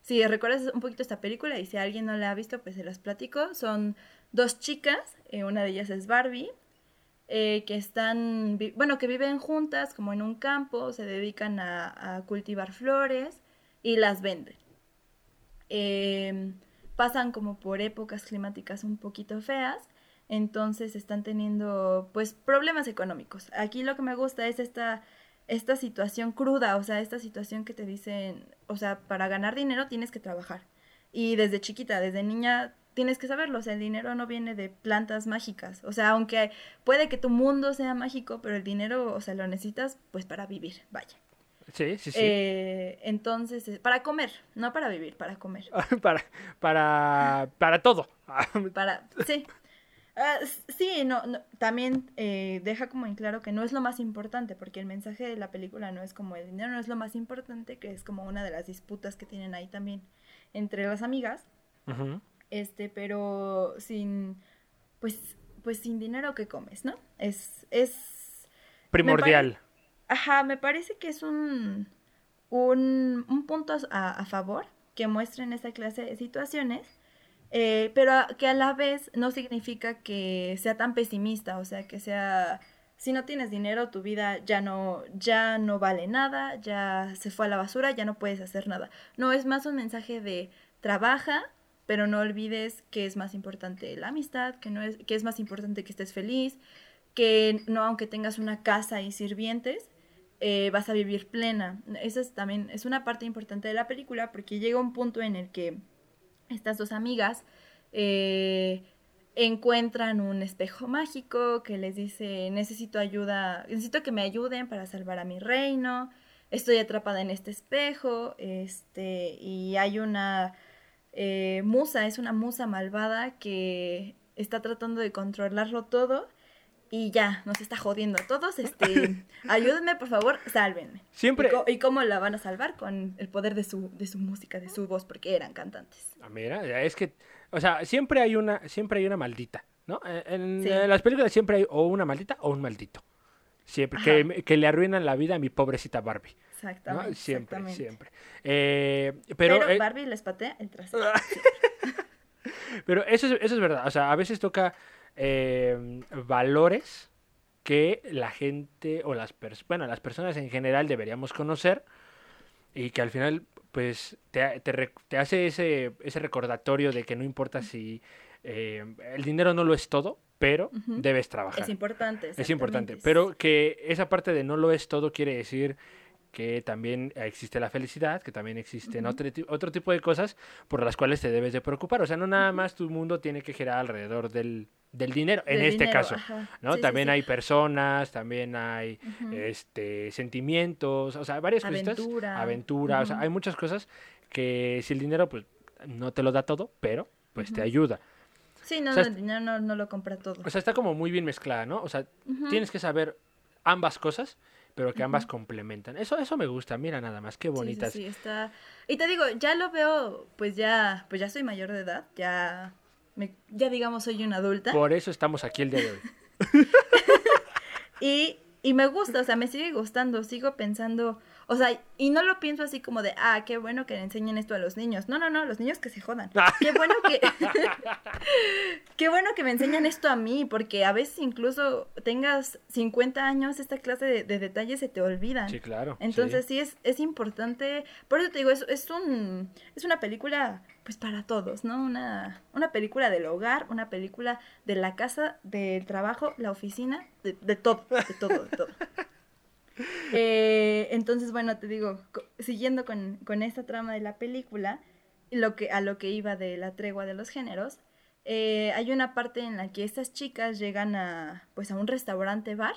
Si recuerdas un poquito esta película y si alguien no la ha visto, pues se las platico. Son dos chicas, eh, una de ellas es Barbie, eh, que están, bueno, que viven juntas como en un campo, se dedican a, cultivar flores y las venden. Eh, pasan como por épocas climáticas un poquito feas, entonces están teniendo pues problemas económicos. Aquí lo que me gusta es esta, esta situación cruda, o sea, esta situación que te dicen, o sea, para ganar dinero tienes que trabajar. Y desde chiquita, desde niña, tienes que saberlo, o sea, el dinero no viene de plantas mágicas, o sea, aunque puede que tu mundo sea mágico, pero el dinero, o sea, lo necesitas pues para vivir, vaya. Sí, sí, sí. Eh, entonces, eh, para comer, no para vivir, para comer. para, para, para todo. Para, sí. Ah, sí, no, no, también eh, deja como en claro que no es lo más importante, porque el mensaje de la película no es como el dinero no es lo más importante, que es como una de las disputas que tienen ahí también entre las amigas, Ujú. este, pero sin, pues, pues sin dinero que comes, ¿no? Es, es, Primordial. Ajá, me parece que es un, un, un punto a, a favor que muestren esta clase de situaciones, eh, pero que a la vez no significa que sea tan pesimista, o sea, que sea, si no tienes dinero, tu vida ya no, ya no vale nada, ya se fue a la basura, ya no puedes hacer nada. No, es más un mensaje de trabaja, pero no olvides que es más importante la amistad, que, no es, que es más importante que estés feliz, que no aunque tengas una casa y sirvientes, eh, vas a vivir plena. Esa es también, es una parte importante de la película porque llega un punto en el que estas dos amigas eh, encuentran un espejo mágico que les dice, necesito ayuda, necesito que me ayuden para salvar a mi reino, estoy atrapada en este espejo, este, y hay una eh, musa, es una musa malvada que está tratando de controlarlo todo y ya, nos está jodiendo a todos, este, ayúdenme, por favor, sálvenme. Siempre... ¿Y, cómo la van a salvar? Con el poder de su, de su música, de su voz, porque eran cantantes. Ah, mira, es que, o sea, siempre hay una, siempre hay una maldita, ¿no? En, las películas siempre hay o una maldita o un maldito. Siempre, que, que, le arruinan la vida a mi pobrecita Barbie. Exactamente. Siempre, siempre. Eh, pero, eh, Barbie les patea el trasero. pero eso es, eso es verdad. O sea, a veces toca eh, valores que la gente o las personas, bueno, las personas en general deberíamos conocer y que al final pues te, te, hace ese, ese recordatorio de que no importa si eh, el dinero no lo es todo, pero debes trabajar. Es importante. Es importante, pero que esa parte de no lo es todo quiere decir que también existe la felicidad, que también existen otro, otro, tipo de cosas por las cuales te debes de preocupar. O sea, no nada más tu mundo tiene que girar alrededor del, del dinero, en este caso, ¿no? también hay personas, también hay este sentimientos, o sea, varias cosas. Aventura. o sea, hay muchas cosas que si el dinero pues no te lo da todo, pero pues te ayuda. Sí, no, el dinero no, lo compra todo. O sea, está como muy bien mezclada, ¿no? O sea, tienes que saber ambas cosas pero que ambas complementan. Eso, eso me gusta, mira nada más, qué bonitas. Sí, sí, está. Y te digo, ya lo veo, pues ya, pues ya soy mayor de edad, ya, me, ya digamos soy una adulta. Por eso estamos aquí el día de hoy. y, y me gusta, o sea, me sigue gustando, sigo pensando, o sea, y no lo pienso así como de, ah, qué bueno que le enseñen esto a los niños. No, no, no, los niños que se jodan. Ah. Qué bueno que. qué bueno que me enseñan esto a mí, porque a veces incluso tengas 50 años, esta clase de, detalles se te olvidan. Sí, claro. Entonces sí, es, es importante. Por eso te digo, es, es, un, es una película, pues para todos, ¿no? Una, una película del hogar, una película de la casa, del trabajo, la oficina, de, de todo, de todo, de todo. Eh, entonces, bueno, te digo, siguiendo con, esta trama de la película, lo que, a lo que iba de la tregua de los géneros, eh, hay una parte en la que estas chicas llegan a, pues, a un restaurante bar,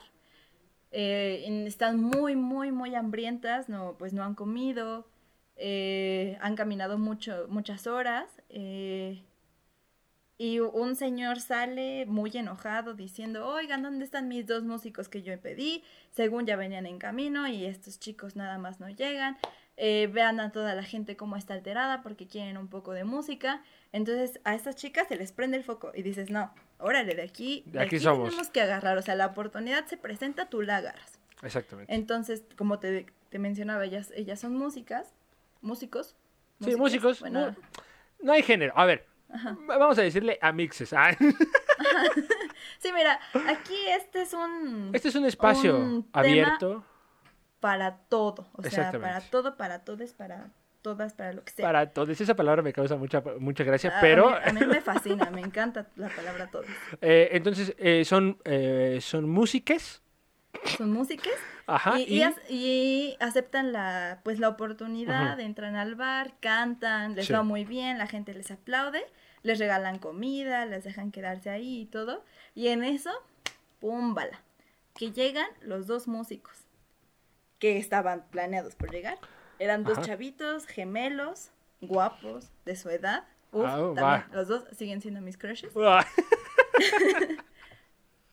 eh, están muy, muy, muy hambrientas, no, pues no han comido, han caminado mucho, muchas horas, y un señor sale muy enojado diciendo, oigan, ¿dónde están mis dos músicos que yo pedí? Según ya venían en camino y estos chicos nada más no llegan. Eh, vean a toda la gente cómo está alterada porque quieren un poco de música. Entonces a estas chicas se les prende el foco y dices, no, órale, de aquí, de aquí, somos. tenemos que agarrar. O sea, la oportunidad se presenta, tú la agarras. Exactamente. Entonces, como te, te mencionaba, ellas, ellas son músicas, músicos. Sí, músicos. Bueno, no hay género. A ver, Vamos a decirle a mixes. Ah. sí, mira, aquí este es un. Este es un espacio abierto. Para todo. O sea, para todo, para todos, para todas, para lo que sea. Para todos. Esa palabra me causa mucha, mucha gracia, pero. A mí, me fascina, me encanta la palabra todos. Eh, entonces, eh, son, eh, son músiques. Son músiques. Ajá. Y, y... aceptan la, pues, la oportunidad, entran al bar, cantan, les va muy bien, la gente les aplaude les regalan comida, les dejan quedarse ahí y todo. Y en eso, púmbala, que llegan los dos músicos que estaban planeados por llegar. Eran dos chavitos, gemelos, guapos, de su edad. Uf, ah, también, los dos siguen siendo mis crushes.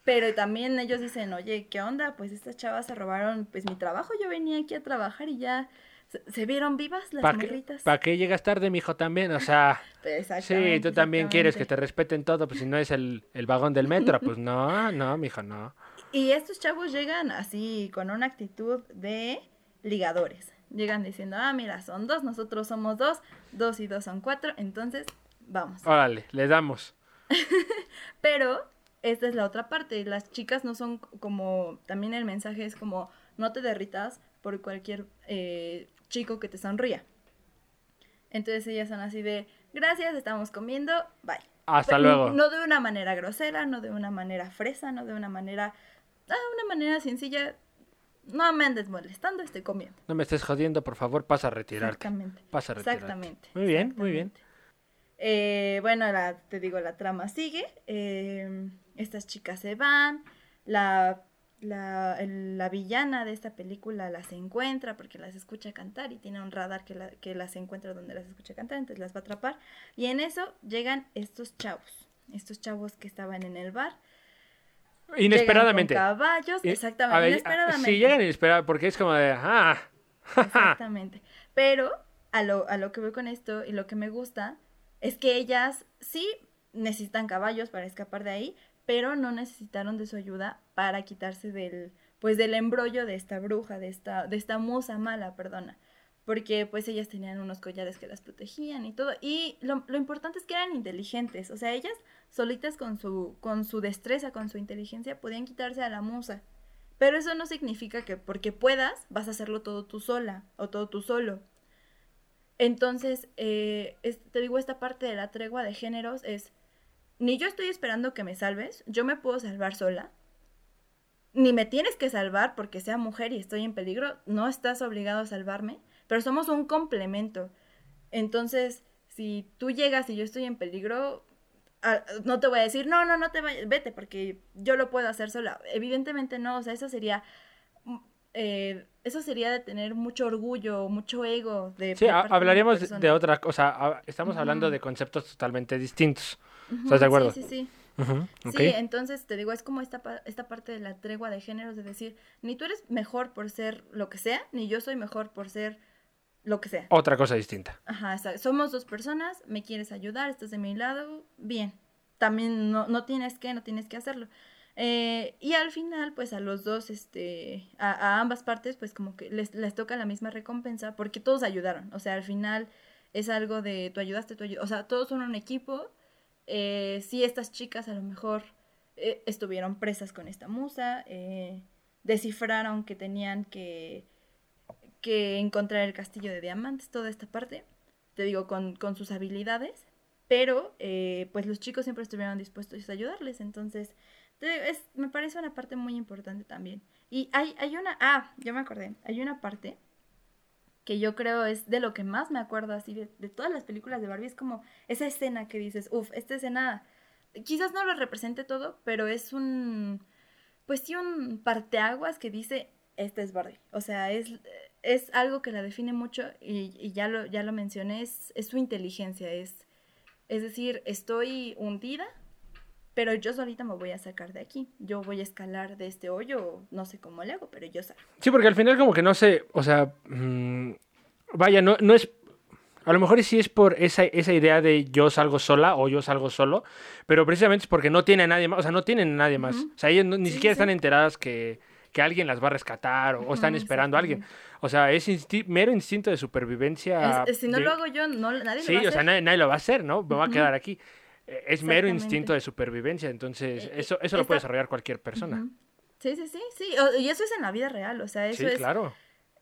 Pero también ellos dicen, oye, ¿qué onda? Pues estas chavas se robaron pues mi trabajo, yo venía aquí a trabajar y ya ¿Se vieron vivas las ¿Para morritas? ¿Para qué llegas tarde, mijo, también? O sea, sí, tú también quieres que te respeten todo, pues si no es el, vagón del metro, pues no, no, mijo, no. Y estos chavos llegan así, con una actitud de ligadores. Llegan diciendo, ah, mira, son dos, nosotros somos dos, dos y dos son cuatro, entonces, vamos. Órale, le damos. Pero, esta es la otra parte, las chicas no son como, también el mensaje es como, no te derritas por cualquier eh, chico que te sonría. Entonces ellas son así de, gracias, estamos comiendo, bye. Hasta luego. No, de una manera grosera, no de una manera fresa, no de una manera, ah, una manera sencilla. no me andes molestando, estoy comiendo. No me estés jodiendo, por favor, pasa a retirarte. Exactamente. Pasa a retirarte. Exactamente. Muy bien, muy bien. Eh, bueno, la, te digo, la trama sigue. eh, estas chicas se van. La, la, la villana de esta película las encuentra porque las escucha cantar y tiene un radar que, la- que las encuentra donde las escucha cantar, entonces las va a atrapar. Y en eso llegan estos chavos. Estos chavos que estaban en el bar. Inesperadamente. Llegan con caballos, Y- exactamente. ver, inesperadamente. Sí, llegan inesperadamente, porque es como de, ah, Exactamente. Pero a lo, a lo que voy con esto y lo que me gusta es que ellas sí necesitan caballos para escapar de ahí, pero no necesitaron de su ayuda para quitarse del, pues del embrollo de esta bruja, de esta, de esta musa mala, perdona. Porque pues ellas tenían unos collares que las protegían y todo. Y lo, lo importante es que eran inteligentes. O sea, ellas solitas con su, con su destreza, con su inteligencia, podían quitarse a la musa. Pero eso no significa que porque puedas vas a hacerlo todo tú sola o todo tú solo. Entonces, eh, te digo, esta parte de la tregua de géneros es, ni yo estoy esperando que me salves, yo me puedo salvar sola, ni me tienes que salvar porque sea mujer y estoy en peligro, no estás obligado a salvarme, pero somos un complemento. Entonces, si tú llegas y yo estoy en peligro, no te voy a decir, no, no, no te vayas, vete, porque yo lo puedo hacer sola. Evidentemente no, o sea, eso sería, mm, eh, eso sería de tener mucho orgullo, mucho ego. De, sí, hablaríamos de, otra cosa. Estamos hablando de conceptos totalmente distintos. ¿Estás de acuerdo? Sí, sí, sí. Sí, entonces te digo, es como esta, esta parte de la tregua de géneros, de decir, ni tú eres mejor por ser lo que sea, ni yo soy mejor por ser lo que sea. Otra cosa distinta. Ajá, o sea, somos dos personas, me quieres ayudar, estás de mi lado, bien. También no, no tienes que, no tienes que hacerlo. Eh, y al final, pues a los dos, este, a, a ambas partes, pues como que les, les toca la misma recompensa porque todos ayudaron. O sea, al final es algo de tú ayudaste, tú ayudaste. O sea, todos son un equipo. Eh, sí, estas chicas a lo mejor eh, estuvieron presas con esta musa, eh, descifraron que tenían que, que encontrar el castillo de diamantes, toda esta parte, te digo, con, con sus habilidades, pero eh, pues los chicos siempre estuvieron dispuestos a ayudarles, entonces te- es, me parece una parte muy importante también. Y hay, hay una, ah, ya me acordé, hay una parte que yo creo es de lo que más me acuerdo así de, todas las películas de Barbie, es como esa escena que dices, uff, esta escena quizás no lo represente todo, pero es un, pues sí, un parteaguas que dice, esta es Barbie. O sea, es, es algo que la define mucho y, y ya, lo, ya lo mencioné, es, es su inteligencia, es, es decir, estoy hundida, pero yo solita me voy a sacar de aquí. Yo voy a escalar de este hoyo, no sé cómo le hago, pero yo salgo. Sí, porque al final como que no sé, o sea, mm, vaya, no, no es, a lo mejor sí es por esa, esa idea de yo salgo sola o yo salgo solo, pero precisamente es porque no tiene a nadie más, o sea, no tienen a nadie más. Ujú. O sea, ellas no- ni Sí, siquiera sí, están sí. enteradas que, que alguien las va a rescatar o, o están esperando a alguien. O sea, es insti- mero instinto de supervivencia. Es- es- si no de- lo hago yo, no, nadie Sí, lo va a o sea, hacer. nadie, nadie lo va a hacer, ¿no? Me va a quedar aquí. Eh, Es mero instinto de supervivencia, entonces Eh, eso, eso lo puede desarrollar cualquier persona. Sí, sí, sí, sí. o- Y eso es en la vida real, o sea, eso Sí, es... claro,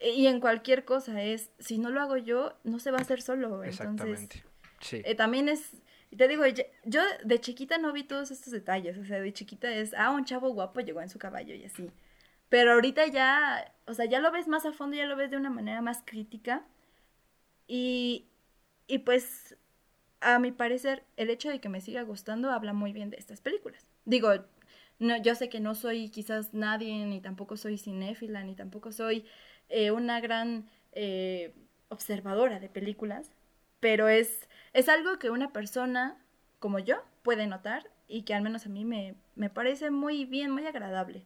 Y en cualquier cosa es, si no lo hago yo, no se va a hacer solo. Entonces, exactamente. Sí. eh, también es, te digo, yo, yo de chiquita no vi todos estos detalles, o sea, de chiquita es, ah, un chavo guapo llegó en su caballo y así. Pero ahorita ya, o sea, ya lo ves más a fondo, ya lo ves de una manera más crítica. Y, y pues, a mi parecer, el hecho de que me siga gustando habla muy bien de estas películas. Digo, no, yo sé que no soy quizás nadie, ni tampoco soy cinéfila, ni tampoco soy eh, una gran eh, observadora de películas, pero es, es algo que una persona como yo puede notar y que al menos a mí me, me parece muy bien, muy agradable.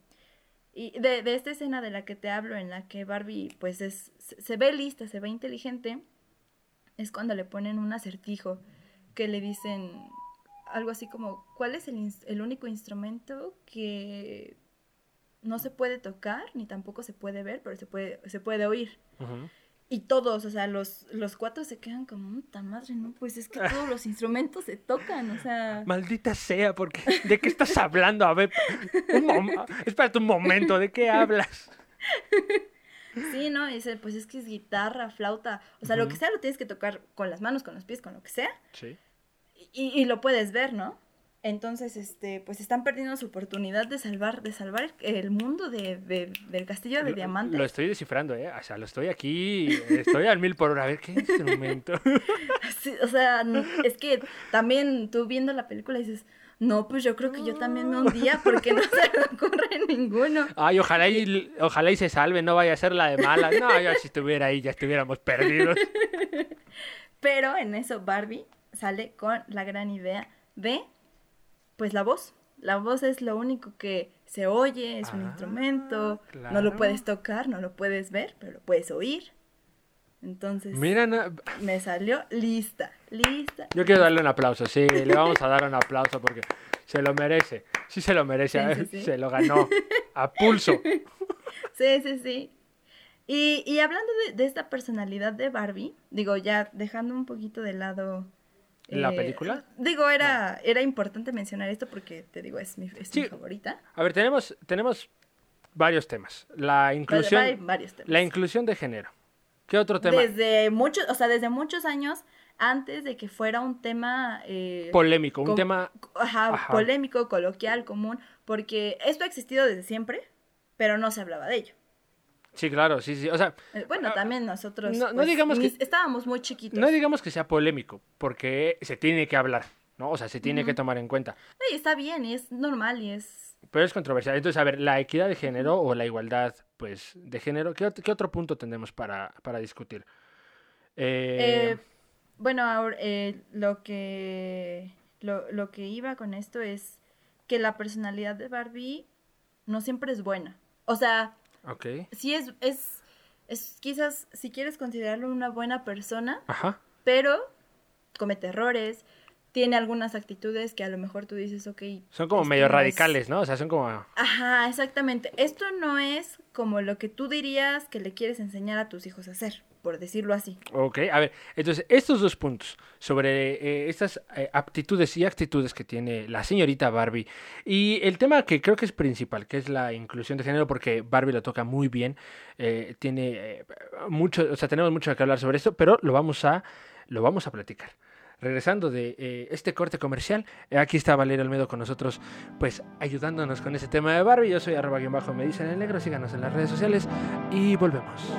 Y de, de esta escena de la que te hablo, en la que Barbie pues es, se, se ve lista, se ve inteligente, es cuando le ponen un acertijo que le dicen algo así como, ¿cuál es el, el único instrumento que no se puede tocar ni tampoco se puede ver, pero se puede, se puede oír? Y todos, o sea, los, los cuatro se quedan como, puta madre, ¿no? Pues es que todos los instrumentos se tocan, o sea... Maldita sea, porque ¿de qué estás hablando? A ver, un espérate un momento, ¿de qué hablas? Sí, ¿no? Y dice, pues es que es guitarra, flauta, o sea, lo que sea lo tienes que tocar con las manos, con los pies, con lo que sea, Sí. y, y lo puedes ver, ¿no? Entonces, este, pues están perdiendo su oportunidad de salvar, de salvar el mundo de, de- del castillo de Lo- diamantes. Lo estoy descifrando, ¿eh? O sea, lo estoy aquí, estoy al mil por hora. A ver, ¿qué instrumento? Sí, o sea, es que también tú viendo la película dices, no, pues yo creo que yo también me hundía porque no se me ocurre ninguno. Ay, ojalá y, ojalá y se salve, no vaya a ser la de mala. No, yo si estuviera ahí ya estuviéramos perdidos. Pero en eso Barbie sale con la gran idea de, pues la voz. La voz es lo único que se oye, es un Ah, instrumento, no lo puedes tocar, no lo puedes ver, pero lo puedes oír. Entonces Mira, me salió lista, lista. yo quiero darle un aplauso, sí, le vamos a dar un aplauso porque se lo merece. Sí se lo merece, Sí, sí, sí. se lo ganó a pulso. Sí, sí, sí. Y, y hablando de, de esta personalidad de Barbie, digo, ya dejando un poquito de lado... ¿La eh, película? Digo, era, era importante mencionar esto porque, te digo, es mi, es mi favorita. A ver, tenemos, tenemos varios temas. La inclusión, varios temas. la inclusión de género. ¿Qué otro tema? Desde muchos, o sea, desde muchos años antes de que fuera un tema... eh, Polémico, un tema... ajá, Ajá. polémico, coloquial, común, porque esto ha existido desde siempre, pero no se hablaba de ello. Sí, claro, sí, sí. O sea, Eh, Bueno, también nosotros no- no pues, digamos que- estábamos muy chiquitos. no digamos que sea polémico, porque se tiene que hablar, ¿no? O sea, se tiene que tomar en cuenta. Está bien y es normal y es... Pero es controversial. Entonces, a ver, la equidad de género o la igualdad, pues, de género, ¿qué, qué otro punto tendremos para, para discutir? Eh, Eh, bueno, ahora, eh, lo que lo, lo que iba con esto es que la personalidad de Barbie no siempre es buena. O sea, ok. sí es, es, es quizás si quieres considerarlo una buena persona, Ajá. pero comete errores, tiene algunas actitudes que a lo mejor tú dices, ok. Son como medio radicales, ¿no? O sea, son como... Ajá, exactamente. Esto no es como lo que tú dirías que le quieres enseñar a tus hijos a hacer, por decirlo así. Ok, a ver, entonces estos dos puntos sobre eh, estas eh, aptitudes y actitudes que tiene la señorita Barbie y el tema que creo que es principal, que es la inclusión de género, porque Barbie lo toca muy bien, eh, tiene mucho, o sea, tenemos mucho que hablar sobre esto, pero lo vamos a, lo vamos a platicar. Regresando de este corte comercial, aquí está Valeria Olmedo con nosotros, pues ayudándonos con ese tema de Barbie. Yo soy arroba guion bajo me dicen el negro, síganos en las redes sociales y volvemos.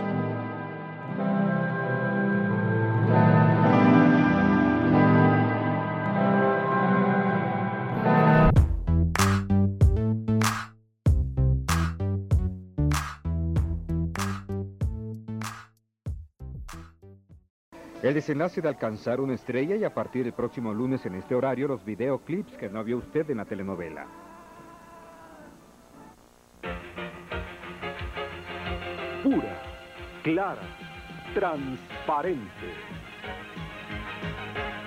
El desenlace de alcanzar una estrella y a partir del próximo lunes en este horario los videoclips que no vio usted en la telenovela. pura, clara, transparente.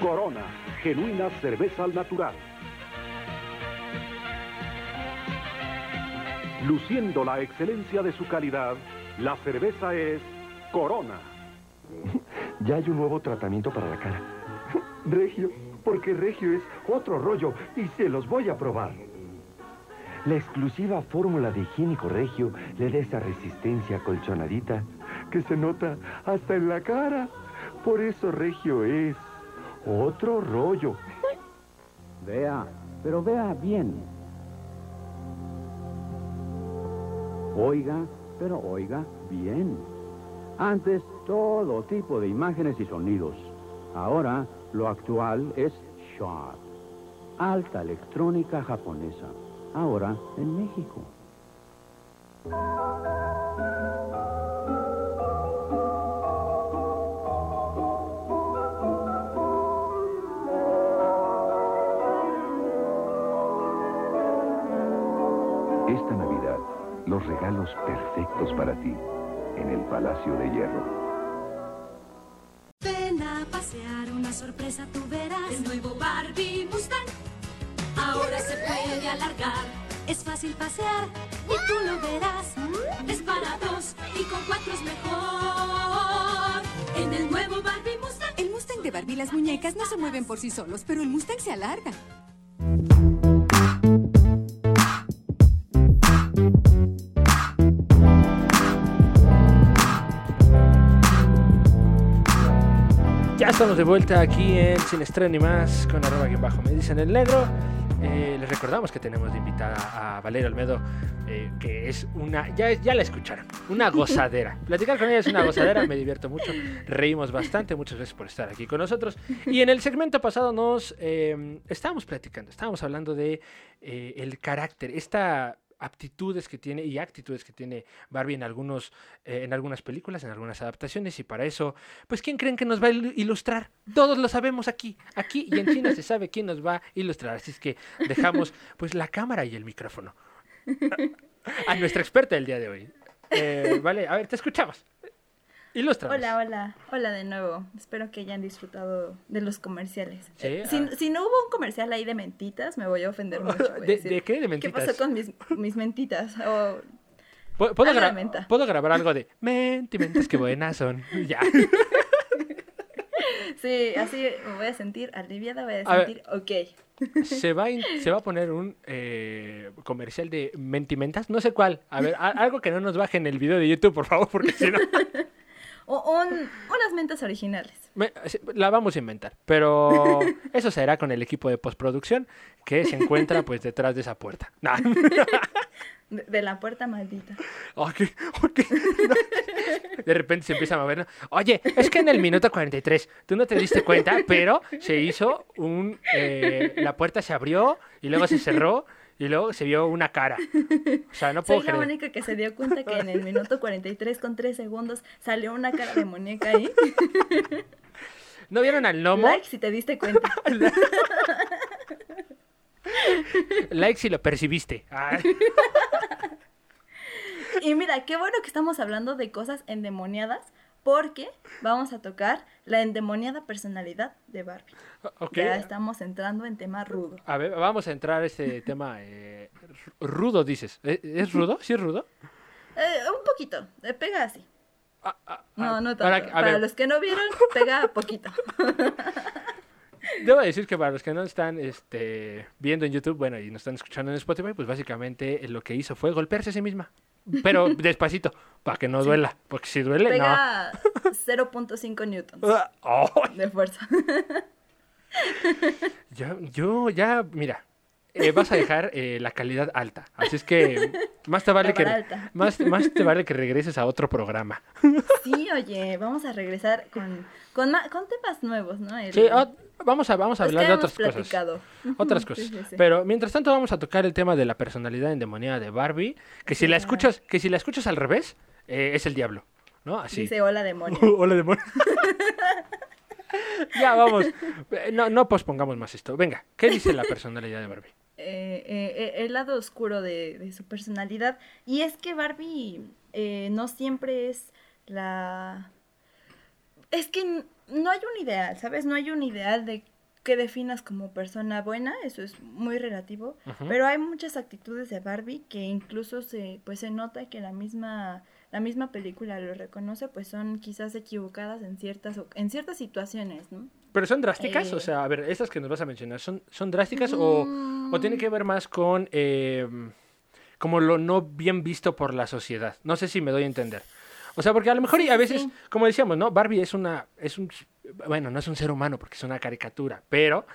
Corona, genuina cerveza al natural. Luciendo la excelencia de su calidad, la cerveza es Corona. Ya hay un nuevo tratamiento para la cara. Regio, porque Regio es otro rollo y se los voy a probar. La exclusiva fórmula de higiénico Regio le da esa resistencia colchonadita que se nota hasta en la cara. Por eso Regio es otro rollo. Vea, pero vea bien. Oiga, pero oiga bien. Antes todo tipo de imágenes y sonidos. Ahora lo actual es Sharp. Alta electrónica japonesa. Ahora en México. Esta Navidad, los regalos perfectos para ti en el Palacio de Hierro. Sorpresa tú verás. El nuevo Barbie Mustang ahora se puede alargar. Es fácil pasear y tú lo verás. Es para dos y con cuatro es mejor. En el nuevo Barbie Mustang. El Mustang de Barbie y las muñecas no se mueven por sí solos, pero el Mustang se alarga. Estamos de vuelta aquí en Sin Estreno ni más con arroba quien bajo me dicen el negro. eh, les recordamos que tenemos de invitada a Valeria Olmedo, eh, que es una, ya, ya la escucharon, una gozadera. Platicar con ella es una gozadera, me divierto mucho, reímos bastante, muchas gracias por estar aquí con nosotros. Y en el segmento pasado nos eh, estábamos platicando, estábamos hablando de el carácter, esta aptitudes que tiene y actitudes que tiene Barbie en algunos eh, en algunas películas, en algunas adaptaciones y para eso, pues quién creen que nos va a il- ilustrar? Todos lo sabemos aquí, aquí y en China se sabe quién nos va a ilustrar, así es que dejamos pues la cámara y el micrófono a nuestra experta del día de hoy. Eh, vale, a ver, te escuchamos. Hola, hola, hola de nuevo. Espero que hayan disfrutado de los comerciales. Sí, Eh, si, ah. si no hubo un comercial ahí de mentitas, me voy a ofender mucho. ¿De, decir, de qué? ¿De ¿Qué mentitas? pasó con mis, mis mentitas? O- ¿Puedo, puedo Algo de gra- menta. puedo grabar algo de mentimentas que buenas son. Ya. sí, así me voy a sentir aliviada, voy a A ver. sentir ok. se va, a in- se va a poner un eh, comercial de mentimentas, no sé cuál. A ver, a- algo que no nos baje en el video de YouTube, por favor, porque si no, O un- unas mentas originales. la vamos a inventar. Pero eso se hará con el equipo de postproducción que se encuentra pues detrás de esa puerta. Nah. De, de la puerta maldita. No. De repente se empieza a mover. ¿no? Oye, es que en el minuto 43 tú no te diste cuenta, pero se hizo un... eh, la puerta se abrió y luego se cerró y luego se vio una cara. O sea, no puedo Soy la única que se dio cuenta que en el minuto 43 con 3 segundos salió una cara de muñeca ahí. ¿No vieron al gnomo? Like si te diste cuenta. Like si lo percibiste. Ay. Y mira, qué bueno que estamos hablando de cosas endemoniadas porque vamos a tocar la endemoniada personalidad de Barbie. Ok. Ya estamos entrando en tema rudo. A ver, vamos a entrar este tema eh, rudo, dices. ¿Eh, ¿Es rudo? ¿Sí es rudo? Eh, un poquito, eh, pega así. Ah, ah, No, ah, no tanto. para- los que no vieron, pega poquito. Debo decir que para los que no están este, viendo en YouTube, bueno, y nos están escuchando en Spotify, pues básicamente lo que hizo fue golpearse a sí misma. Pero despacito, para que no duela. Porque si duele, Pega 0.5 newtons no. Ah, oh, de fuerza. yo, yo ya, mira, eh, vas a dejar eh, la calidad alta. Así es que más te vale que más, más te vale que regreses a otro programa. Sí, oye, vamos a regresar con, con, con temas nuevos, ¿no? El- Sí, ot- vamos a, vamos a hablar de otras cosas. Otras cosas. sí, sí. Pero mientras tanto vamos a tocar el tema de la personalidad endemoniada de Barbie, que si la escuchas, que si la escuchas al revés, eh, es el diablo, ¿no? Así. Dice hola demonio. Hola demonio. ya vamos. Eh, No, no pospongamos más esto. Venga, ¿qué dice la personalidad de Barbie? eh, el lado oscuro de, de su personalidad. Y es que Barbie no siempre es la... Es que no hay un ideal, ¿sabes? No hay un ideal de que definas como persona buena, eso es muy relativo, pero hay muchas actitudes de Barbie que incluso se, pues se nota que la misma, la misma película lo reconoce, pues son quizás equivocadas en ciertas, en ciertas situaciones, ¿no? ¿Pero son drásticas? Eh. O sea, a ver, estas que nos vas a mencionar, ¿son, son drásticas o, o tiene que ver más con eh, como lo no bien visto por la sociedad? No sé si me doy a entender. O sea, porque a lo mejor y a veces, sí. como decíamos, ¿no? Barbie es una, es un, bueno, no es un ser humano porque es una caricatura, pero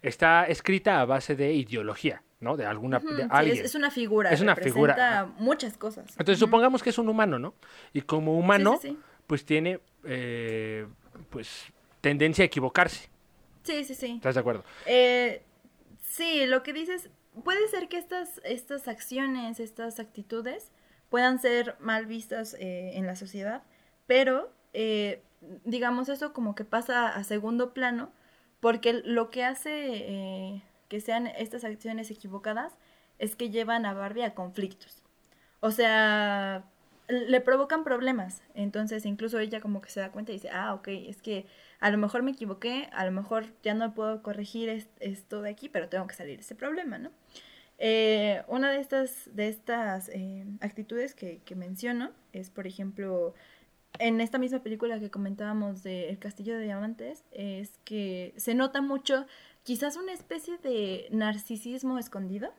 está escrita a base de ideología, ¿no? De alguna, de sí, alguien. es, una figura, Es una figura, muchas cosas. Entonces supongamos que es un humano, ¿no? Y como humano, sí. pues tiene, eh, pues, tendencia a equivocarse. Sí, sí, sí. ¿Estás de acuerdo? Eh, sí, lo que dices, puede ser que estas, estas acciones, estas actitudes puedan ser mal vistas eh, en la sociedad, pero eh, digamos eso como que pasa a segundo plano, porque lo que hace eh, que sean estas acciones equivocadas es que llevan a Barbie a conflictos. O sea, le provocan problemas. Entonces, incluso ella como que se da cuenta y dice, ah, ok, es que a lo mejor me equivoqué, a lo mejor ya no puedo corregir es- esto de aquí, pero tengo que salir de ese problema, ¿no? Eh, una de estas, de estas eh, actitudes que, que menciono es, por ejemplo, en esta misma película que comentábamos de El Castillo de Diamantes, es que se nota mucho quizás una especie de narcisismo escondido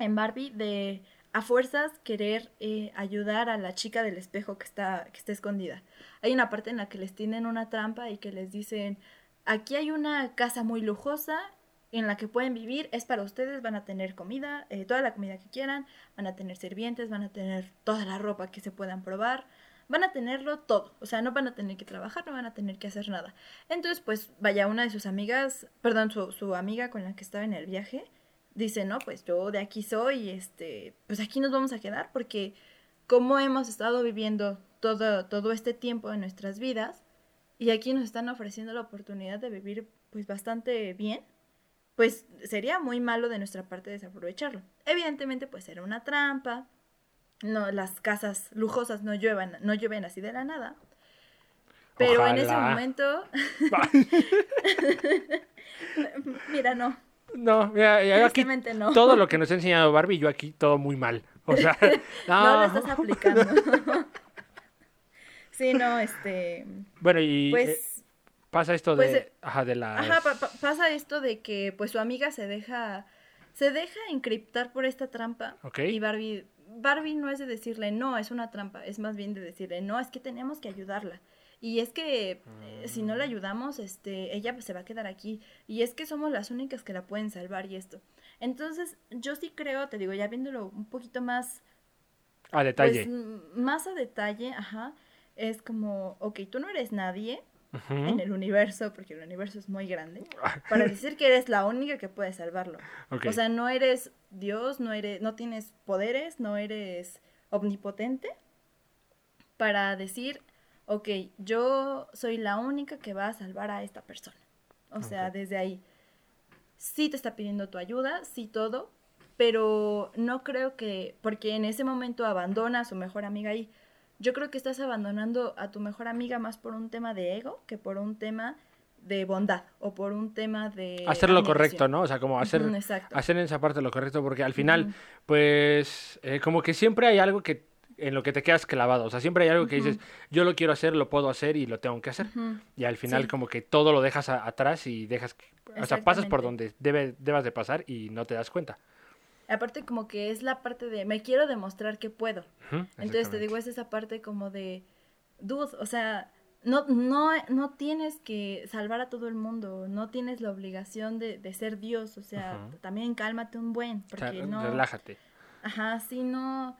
en Barbie de a fuerzas querer eh, ayudar a la chica del espejo que está, que está escondida. Hay una parte en la que les tienen una trampa y que les dicen, aquí hay una casa muy lujosa en la que pueden vivir, es para ustedes, van a tener comida, eh, toda la comida que quieran, van a tener sirvientes, van a tener toda la ropa que se puedan probar, van a tenerlo todo, o sea, no van a tener que trabajar, no van a tener que hacer nada. Entonces, pues vaya, una de sus amigas, perdón, su, amiga con la que estaba en el viaje, dice, no, pues yo de aquí soy, este, pues aquí nos vamos a quedar porque como hemos estado viviendo todo, todo este tiempo en nuestras vidas y aquí nos están ofreciendo la oportunidad de vivir pues bastante bien, pues sería muy malo de nuestra parte desaprovecharlo. Evidentemente pues era una trampa, no las casas lujosas no lluevan, no llueven así de la nada. Pero en ese momento mira, no, No, mira, yo aquí no. todo lo que nos ha enseñado Barbie, yo aquí todo muy mal. O sea, no no. lo estás aplicando. sí, no, este, Bueno, y eh, pues pasa esto pues, de, eh, ajá, de la... Ajá, pa- pa- pasa esto de que pues su amiga se deja se deja encriptar por esta trampa Ok. y Barbie Barbie no es de decirle no, es una trampa, es más bien de decirle no, es que tenemos que ayudarla. Y es que eh, si no la ayudamos, este, ella se va a quedar aquí. Y es que somos las únicas que la pueden salvar y esto. Entonces, yo sí creo, te digo, ya viéndolo un poquito más a detalle. pues, más a detalle, ajá, es como, ok, tú no eres nadie En el universo, porque el universo es muy grande, para decir que eres la única que puede salvarlo. O sea, no eres Dios, no eres, no tienes poderes, no eres omnipotente para decir, ok, yo soy la única que va a salvar a esta persona. O sea, desde ahí. Sí te está pidiendo tu ayuda, sí todo, pero no creo que, porque en ese momento abandona a su mejor amiga ahí. Yo creo que estás abandonando a tu mejor amiga más por un tema de ego que por un tema de bondad o por un tema de... hacer lo correcto, ¿no? O sea, como hacer, exacto. hacer en esa parte lo correcto, porque al final, pues, eh, como que siempre hay algo que en lo que te quedas clavado. O sea, siempre hay algo que dices, yo lo quiero hacer, lo puedo hacer y lo tengo que hacer. Y al final, Sí. como que todo lo dejas a- atrás y dejas. O sea, pasas por donde debe, debas de pasar y no te das cuenta. Aparte como que es la parte de me quiero demostrar que puedo. Entonces te digo, es esa parte como de, dude, o sea, no, no, no tienes que salvar a todo el mundo, no tienes la obligación de, de ser Dios, o sea, también cálmate un buen, O sea, porque no... relájate. Ajá, sí, no...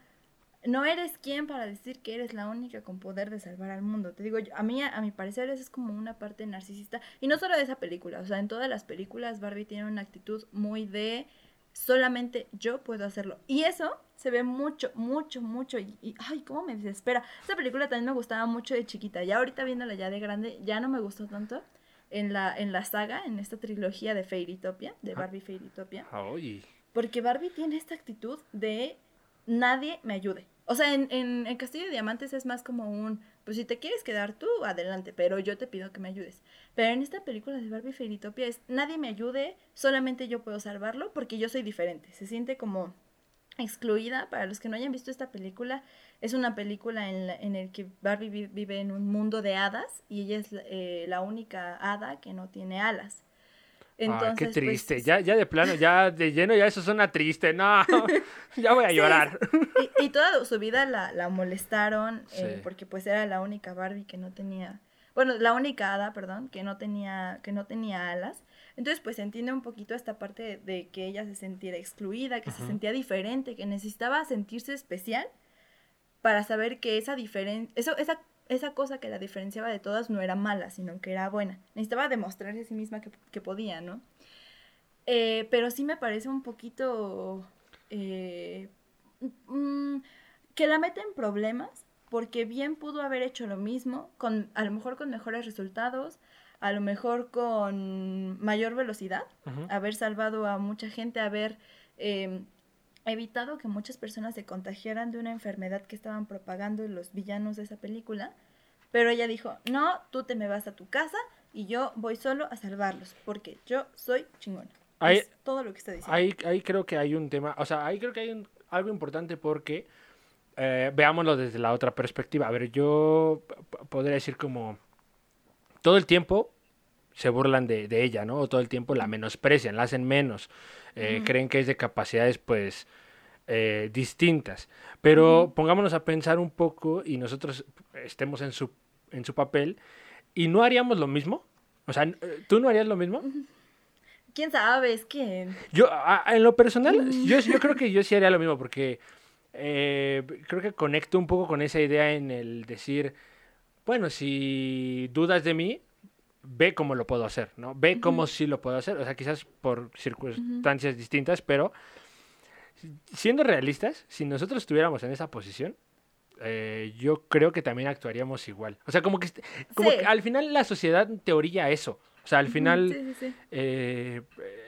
No eres quien para decir que eres la única con poder de salvar al mundo. Te digo, yo- a mí, a mi parecer, eso es como una parte narcisista. Y no solo de esa película, o sea, en todas las películas Barbie tiene una actitud muy de solamente yo puedo hacerlo. Y eso se ve mucho, mucho, mucho. Y, y, ay, cómo me desespera. Esa película también me gustaba mucho de chiquita. Ya ahorita viéndola ya de grande, ya no me gustó tanto. En la, en la saga, en esta trilogía de Fairytopia, de Barbie Fairytopia. Ay, Porque Barbie tiene esta actitud de nadie me ayude. O sea, en, en, en Castillo de Diamantes es más como un, pues si te quieres quedar tú, adelante, pero yo te pido que me ayudes. Pero en esta película de Barbie Fairytopia es nadie me ayude, solamente yo puedo salvarlo porque yo soy diferente. Se siente como excluida. Para los que no hayan visto esta película, es una película en la en el que Barbie vi- vive en un mundo de hadas y ella es la- eh, la única hada que no tiene alas. Ay, qué pues, triste. ya, ya de plano, ya de lleno, ya eso suena triste. No, ya voy a Sí, llorar. Y, y toda su vida la, la molestaron eh, porque pues era la única Barbie que no tenía, bueno, la única hada, perdón, que no tenía, que no tenía alas. Entonces pues entiende un poquito esta parte de, de que ella se sintiera excluida, que se sentía diferente, que necesitaba sentirse especial para saber que esa diferencia, eso, esa, esa cosa que la diferenciaba de todas no era mala, sino que era buena. Necesitaba demostrarse a sí misma que, que podía, ¿no? Eh, pero sí me parece un poquito eh, mm, que la mete en problemas porque bien pudo haber hecho lo mismo, con, a lo mejor con mejores resultados, a lo mejor con mayor velocidad, Ujú. haber salvado a mucha gente, haber eh, evitado que muchas personas se contagiaran de una enfermedad que estaban propagando los villanos de esa película. Pero ella dijo, no, tú te me vas a tu casa y yo voy solo a salvarlos, porque yo soy chingona. Ahí- es todo lo que está diciendo. Ahí, ahí creo que hay un tema, o sea, ahí creo que hay un- algo importante porque eh, veámoslo desde la otra perspectiva. A ver, yo podría decir como todo el tiempo se burlan de, de ella, ¿no? O todo el tiempo la menosprecian, la hacen menos, eh, creen que es de capacidades pues eh, distintas. Pero pongámonos a pensar un poco y nosotros estemos en su, en su papel y no haríamos lo mismo. O sea, ¿tú no harías lo mismo? quién sabe, es que... Yo, a- a- en lo personal, Mm. yo, yo creo que yo sí haría lo mismo porque eh, creo que conecto un poco con esa idea en el decir, bueno, si dudas de mí, ve cómo lo puedo hacer, ¿no? Ve cómo sí lo puedo hacer, o sea, quizás por circunstancias distintas, pero siendo realistas, si nosotros estuviéramos en esa posición, eh, yo creo que también actuaríamos igual. O sea, como que, como Sí. que al final la sociedad te orilla a eso. O sea, al final Sí, sí, sí. eh,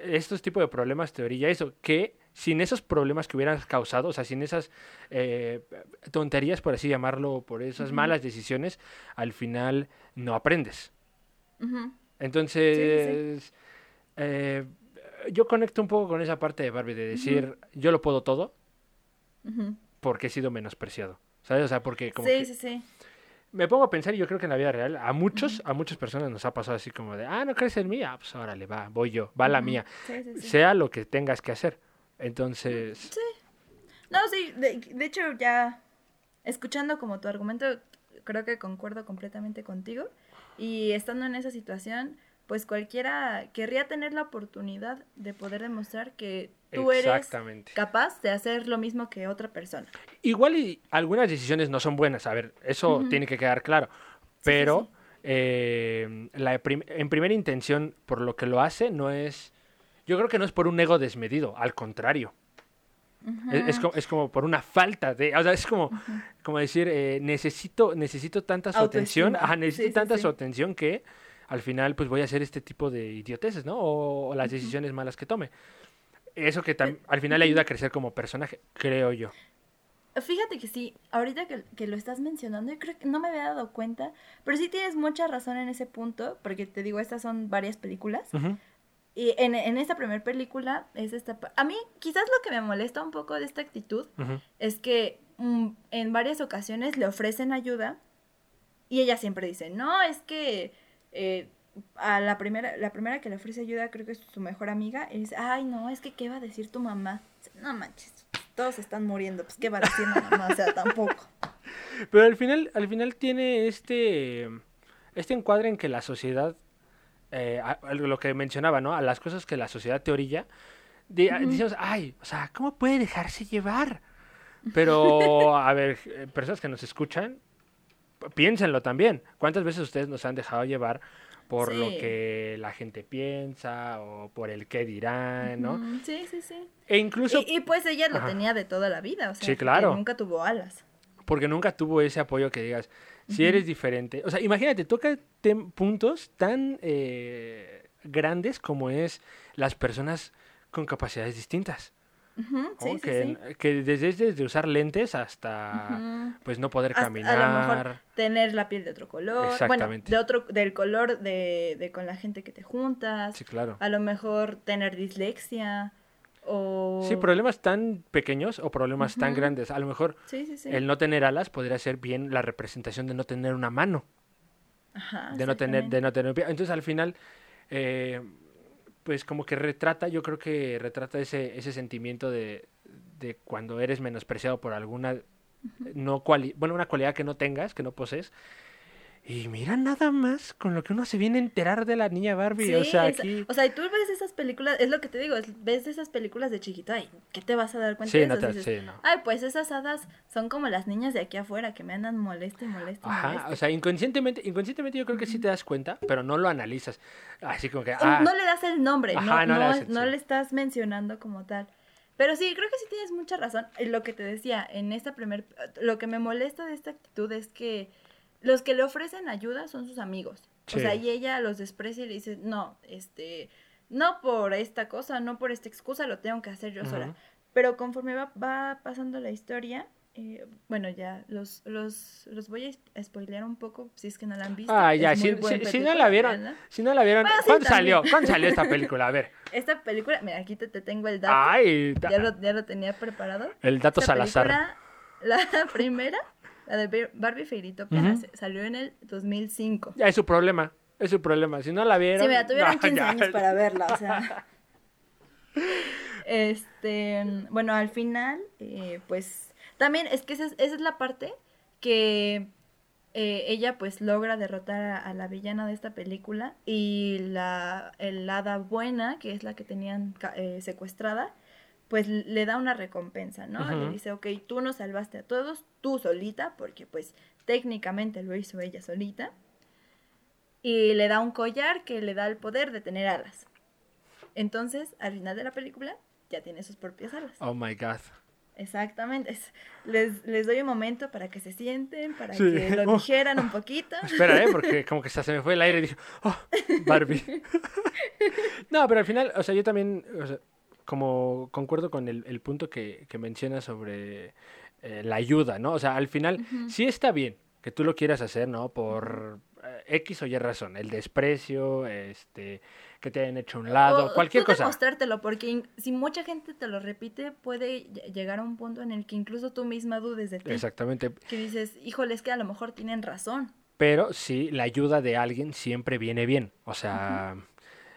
estos tipos de problemas te orilla eso, que sin esos problemas que hubieras causado, o sea, sin esas eh, tonterías, por así llamarlo, por esas malas decisiones, al final no aprendes. Entonces, eh, yo conecto un poco con esa parte de Barbie, de decir, yo lo puedo todo porque he sido menospreciado. ¿Sabes? O sea, porque como Sí, que sí, sí. me pongo a pensar y yo creo que en la vida real a muchos, a muchas personas nos ha pasado así como de, ah, no crees en mí, ah, pues órale, va, voy yo, va la mía. Sí, sí, sí. Sea lo que tengas que hacer. Entonces, No, sí, de, de hecho ya escuchando como tu argumento, creo que concuerdo completamente contigo. Y estando en esa situación, pues cualquiera querría tener la oportunidad de poder demostrar que tú eres capaz de hacer lo mismo que otra persona. igual y algunas decisiones no son buenas, a ver, eso tiene que quedar claro. sí, Pero sí. eh, la prim- en primera intención, por lo que lo hace, no es, yo creo que no es por un ego desmedido, al contrario. Es, es como, es como por una falta de, o sea, es como, como decir, eh, necesito, necesito tanta su atención, ajá, necesito Sí, tanta sí. su atención que al final pues voy a hacer este tipo de idioteces, ¿no? O, o las decisiones malas que tome. Eso que tam- al final le ayuda a crecer como personaje, creo yo. Fíjate que sí, ahorita que, que lo estás mencionando, yo creo que no me había dado cuenta, pero sí tienes mucha razón en ese punto, porque te digo, estas son varias películas. Y en, en esta primera película es esta... A mí quizás lo que me molesta un poco de esta actitud es que mm, en varias ocasiones le ofrecen ayuda y ella siempre dice, no, es que eh, a la primera, la primera que le ofrece ayuda creo que es su mejor amiga y dice, ay, no, es que ¿qué va a decir tu mamá? No manches, todos están muriendo, pues ¿qué va a decir la mamá? O sea, tampoco. Pero al final, al final tiene este, este encuadre en que la sociedad, eh, a- a lo que mencionaba, ¿no? A las cosas que la sociedad te orilla, di- decimos, ay, o sea, ¿cómo puede dejarse llevar? Pero, a ver, eh, personas que nos escuchan, piénsenlo también. ¿Cuántas veces ustedes nos han dejado llevar por lo Sí. que la gente piensa o por el qué dirán, ¿no? Sí, sí, sí. E incluso Y, y, pues ella lo Ajá. tenía de toda la vida, o sea, Sí, claro. nunca tuvo alas. porque nunca tuvo ese apoyo que digas, si eres diferente. O sea, imagínate, toca puntos tan eh, grandes como es las personas con capacidades distintas. Sí, sí, que, sí. que desde, desde usar lentes hasta pues no poder Hasta caminar. A lo mejor tener la piel de otro color. Bueno, Exactamente. de otro, del color de, de con la gente que te juntas. Sí, claro. A lo mejor tener dislexia. O... Sí, problemas tan pequeños o problemas tan grandes. A lo mejor Sí, sí, sí. el no tener alas podría ser bien la representación de no tener una mano. Ajá, de no tener de no tener un pie. entonces al final eh, pues como que retrata yo creo que retrata ese ese sentimiento de, de cuando eres menospreciado por alguna no cuali bueno una cualidad que no tengas que no posees y mira nada más con lo que uno se viene a enterar de la niña Barbie o sea aquí o sea, y tú ves esas películas, es lo que te digo, es- ves esas películas de chiquito, ay, ¿qué te vas a dar cuenta Sí, de no eso? te- Dices, sí, no. Ay, pues esas hadas son como las niñas de aquí afuera que me andan moleste, moleste, Ajá, moleste. o sea, inconscientemente, inconscientemente yo creo que sí te das cuenta, pero no lo analizas. Así como que, ah, No le das el nombre, Ajá, no, no le no, le estás mencionando como tal. Pero sí, creo que sí tienes mucha razón. Lo que te decía, en esta primer... Lo que me molesta de esta actitud es que los que le ofrecen ayuda son sus amigos. Sí. O sea, y ella los desprecia y le dice, no, este... No por esta cosa, no por esta excusa, lo tengo que hacer yo sola. Pero conforme va, va pasando la historia, eh, bueno, ya los, los, los voy a spoilear un poco si es que no la han visto. ah, ya, si, no la vieron, si no la vieron, Bueno, ¿cuándo salió? ¿Cuándo salió esta película? A ver. Esta película, mira, aquí te, te tengo el dato. Ay, da- ya, lo, ya lo tenía preparado. el dato Esta Salazar. película, la primera, la de Bar- Barbie Fairytopia, se- salió en el 2005. Ya es su problema, es su problema. Si no la vieron. Sí, mira, tuvieron no, 15 ya. años para verla, o sea. Este, bueno, al final, eh, pues, también es que esa es, esa es la parte que eh, ella pues logra derrotar a, a la villana de esta película y la el hada buena, que es la que tenían eh, secuestrada, pues le da una recompensa, ¿no? Le dice, ok, tú nos salvaste a todos, tú solita, porque pues técnicamente lo hizo ella solita. Y le da un collar que le da el poder de tener alas. Entonces, al final de la película, ya tiene sus propias alas. Oh my god. Exactamente. Es- les, les doy un momento para que se sienten, para Sí. que lo Oh. dijeran un poquito. Espera, ¿eh? Porque como que se me fue el aire y dije, oh, Barbie. no, pero al final, o sea, yo también, o sea, como concuerdo con el, el punto que, que mencionas sobre eh, la ayuda, ¿no? O sea, al final, sí está bien que tú lo quieras hacer, ¿no? Por eh, X o Y razón, el desprecio, este, que te hayan hecho a un lado, O cualquier tú cosa. demostrártelo, porque si mucha gente te lo repite, puede ll- llegar a un punto en el que incluso tú misma dudes de ti. Exactamente. Que dices, híjole, es que a lo mejor tienen razón. Pero sí, la ayuda de alguien siempre viene bien. O sea,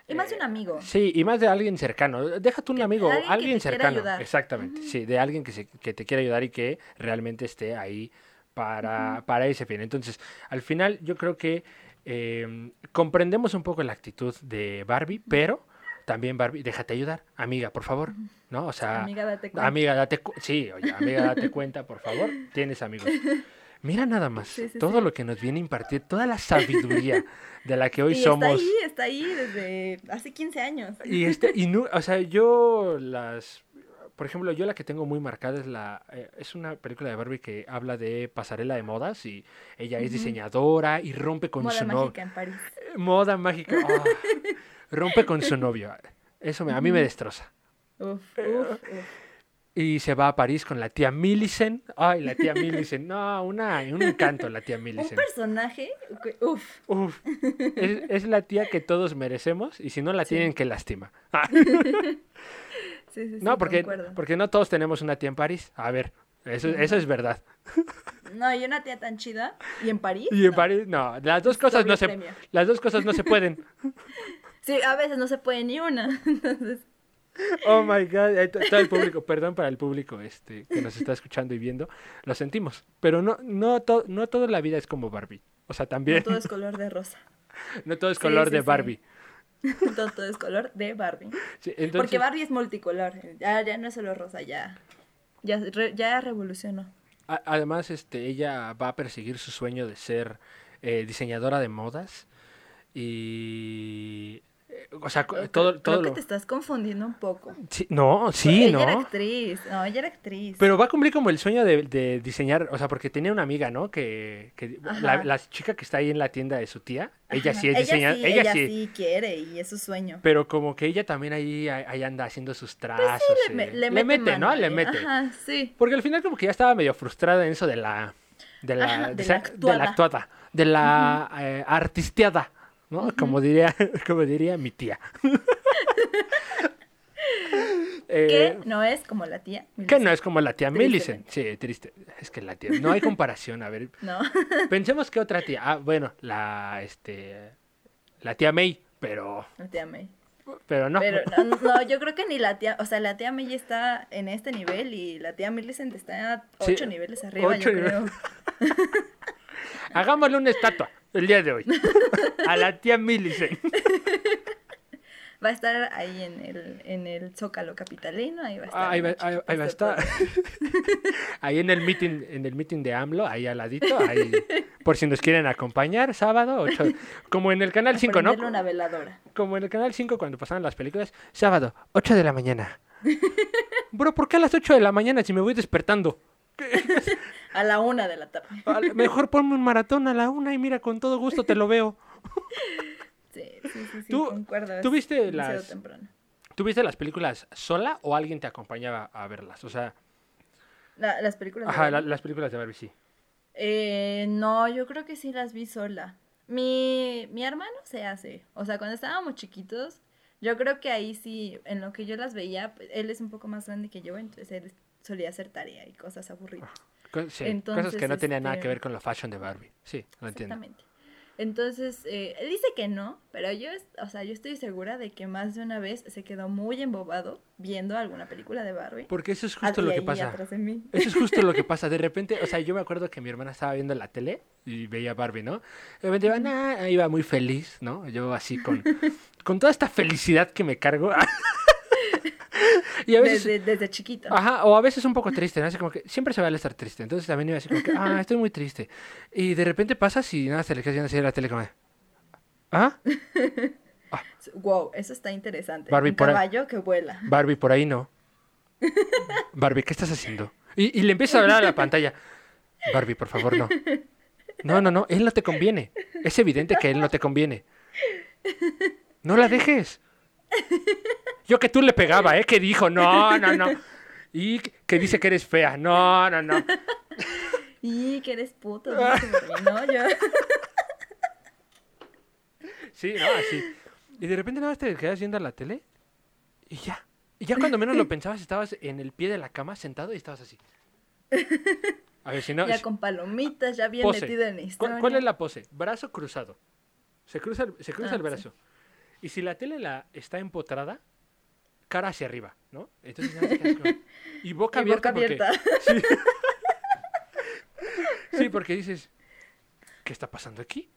Y más de un amigo. Sí, y más de alguien cercano. Déjate un Que- amigo, alguien que alguien, te quiera cercano. ayudar. Exactamente, sí, de alguien que, se, que te quiera ayudar y que realmente esté ahí para, para ese fin. Entonces, al final yo creo que eh, comprendemos un poco la actitud de Barbie, pero también Barbie, déjate ayudar, amiga, por favor, ¿no? O sea, Amiga, date cuenta. amiga, date cu- sí, oye, amiga, date cuenta, por favor, tienes amigos. Mira nada más, Sí, sí, todo sí. lo que nos viene a impartir, toda la sabiduría de la que hoy y somos. está ahí, está ahí desde hace 15 años. Y este, y no, o sea, yo las, por ejemplo, yo la que tengo muy marcada es la, eh, es una película de Barbie que habla de pasarela de modas y ella es diseñadora y rompe con Moda su novio. mágica en París. Moda mágica. ah, rompe con su novio. Eso me, a mí me destroza. Uf, Eh, uf, uf. Y se va a París con la tía Millicent. Ay, la tía Millicent. No, una, un encanto la tía Un Millicent. personaje, que- uf, Uf, es, es la tía que todos merecemos y si no la Sí. tienen que lástima. Ah. sí, sí, sí, No, porque, concuerdo. porque no todos tenemos una tía en París. A ver, eso, eso es verdad. No, y una tía tan chida. ¿Y en París? Y en No. París, no, las dos cosas no se, las dos cosas no se pueden. Sí, a veces no se puede ni una. Entonces, Oh my god, todo el público, perdón para el público este que nos está escuchando y viendo, lo sentimos, pero no no to- no toda la vida es como Barbie. O sea, también no todo es color de rosa. no todo es color sí, de sí. Barbie. todo, todo es color de Barbie. Entonces, Porque Barbie es multicolor. Ya, ya no es solo rosa, ya. Ya, ya revolucionó. a- además este ella va a perseguir su sueño de ser eh, diseñadora de modas y o sea, Creo- todo creo todo que lo- te estás confundiendo un poco. Sí, no, sí, ella ¿no? era actriz. No, ella era actriz. Pero va a cumplir como el sueño de, de diseñar, o sea, porque tenía una amiga, ¿no? Que, que la, la chica que está ahí en la tienda de su tía, ella Ajá. sí es ella diseñadora, sí, ella, ella sí, sí quiere y es su sueño. pero como que ella también ahí, ahí anda haciendo sus trazos. Pues Le, me- eh. le le mete, mete, ¿no? Le mete. Ajá, sí. Porque al final como que ya estaba medio frustrada en eso de la de la, Ajá, de de la esa- de la actuada. actuada, de la eh, artisteada, ¿no? Como diría como diría mi tía. Que Eh, no es como la tía. que no es como la tía. Millicent. Sí, triste. Es que la tía. No hay comparación. A ver, No. pensemos que otra tía. Ah, bueno, la este. La tía May, pero. La tía May. Pero no. Pero no, no, yo creo que ni la tía, o sea, la tía May está en este nivel y la tía Millicent está a Sí, ocho niveles arriba, ocho yo creo. Hagámosle una estatua el día de hoy. A la tía Millicent. Va a estar ahí en el, en el Zócalo capitalino, ahí va a estar. Ah, ahí va, ahí- va a estar. Ahí en el meeting, en el meeting de AMLO, ahí al ladito, ahí, por si nos quieren acompañar, sábado, ocho- como en el canal 5, ¿no? Una veladora. Como en el canal 5 cuando pasaban las películas, sábado, 8 de la mañana. Bro, ¿por qué a las 8 de la mañana si me voy despertando? A la una de la tarde. Mejor ponme un maratón a la una y mira, con todo gusto te lo veo. Sí, sí, sí, sí, ¿Tú- concuerdo. es tú viste las- temprano. ¿Tú viste las películas sola o alguien te acompañaba a verlas? O sea, La- las películas. de ajá, la- Barbie. las películas de Barbie, sí. Eh, no, yo creo que sí las vi sola. Mi, mi hermano se hace. O sea, cuando estábamos chiquitos, yo creo que ahí sí, en lo que yo las veía, él es un poco más grande que yo, entonces él solía hacer tarea y cosas aburridas. Sí, cosas que no tenían nada este- que ver con la fashion de Barbie. Sí, lo entiendo. Exactamente. Entonces, eh, él dice que no, pero yo, o sea, yo estoy segura de que más de una vez se quedó muy embobado viendo alguna película de Barbie. Porque eso es Ah, justo lo que ahí pasa. Eso es justo lo que pasa. De repente, o sea, yo me acuerdo que mi hermana estaba viendo la tele y veía Barbie, ¿no? De repente iba, "Nah", iba muy feliz, ¿no? Yo así con, con toda esta felicidad que me cargo. y a veces... Desde, desde chiquito. Ajá, o a veces un poco triste, ¿no? Así como que siempre se vale estar triste. Entonces también iba así como que, ah, estoy muy triste. Y de repente pasas y nada, te le quedas así a la tele como ¿ah? Wow, eso está interesante. Barbie, Un por ahí- caballo que vuela. Barbie, por ahí no. Barbie, ¿qué estás haciendo? Y, y le empieza a hablar a la pantalla. Barbie, por favor, no. No, no, no, él no te conviene. Es evidente que él no te conviene. No la dejes. Yo que tú le pegaba, ¿eh? Que dijo, no, no, no. Y que dice que eres fea. No, no, no. Y que eres puto. Barbie, ¿no? Yo... Sí, no, así. Y de repente nada más te quedas viendo a la tele y ya. Y ya cuando menos lo pensabas, estabas en el pie de la cama sentado y estabas así. A ver si no. ya con palomitas, ya bien pose. metido en la ¿Cuál, historia. cuál es la pose? Brazo cruzado. Se cruza el, se cruza Ah, el sí. Y si la tele la está empotrada, cara hacia arriba, ¿no? Entonces como- Y boca Y abierta. boca porque-. Sí. Sí, porque dices, ¿qué está pasando aquí?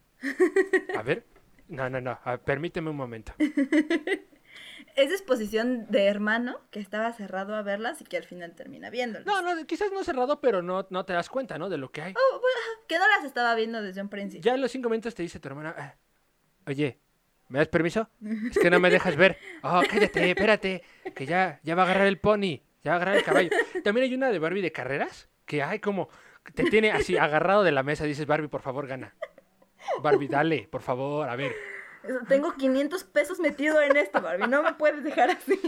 A ver, no, no, no, ver, permíteme un momento. Esa es posición de hermano que estaba cerrado a verlas y que al final termina viéndolas. No, no, quizás no cerrado, pero no, no te das cuenta, ¿no? De lo que hay. Oh, bueno, que no las estaba viendo desde un principio. Ya en los cinco minutos te dice tu hermana, "Ah, oye, ¿me das permiso? Es que no me dejas ver. Oh, cállate, espérate, que ya, ya va a agarrar el pony, ya va a agarrar el caballo. También hay una de Barbie de carreras, que hay como, te tiene así agarrado de la mesa, dices, Barbie, por favor, gana. Barbie, dale, por favor, a ver. Tengo 500 pesos metido en esto, Barbie. No me puedes dejar así.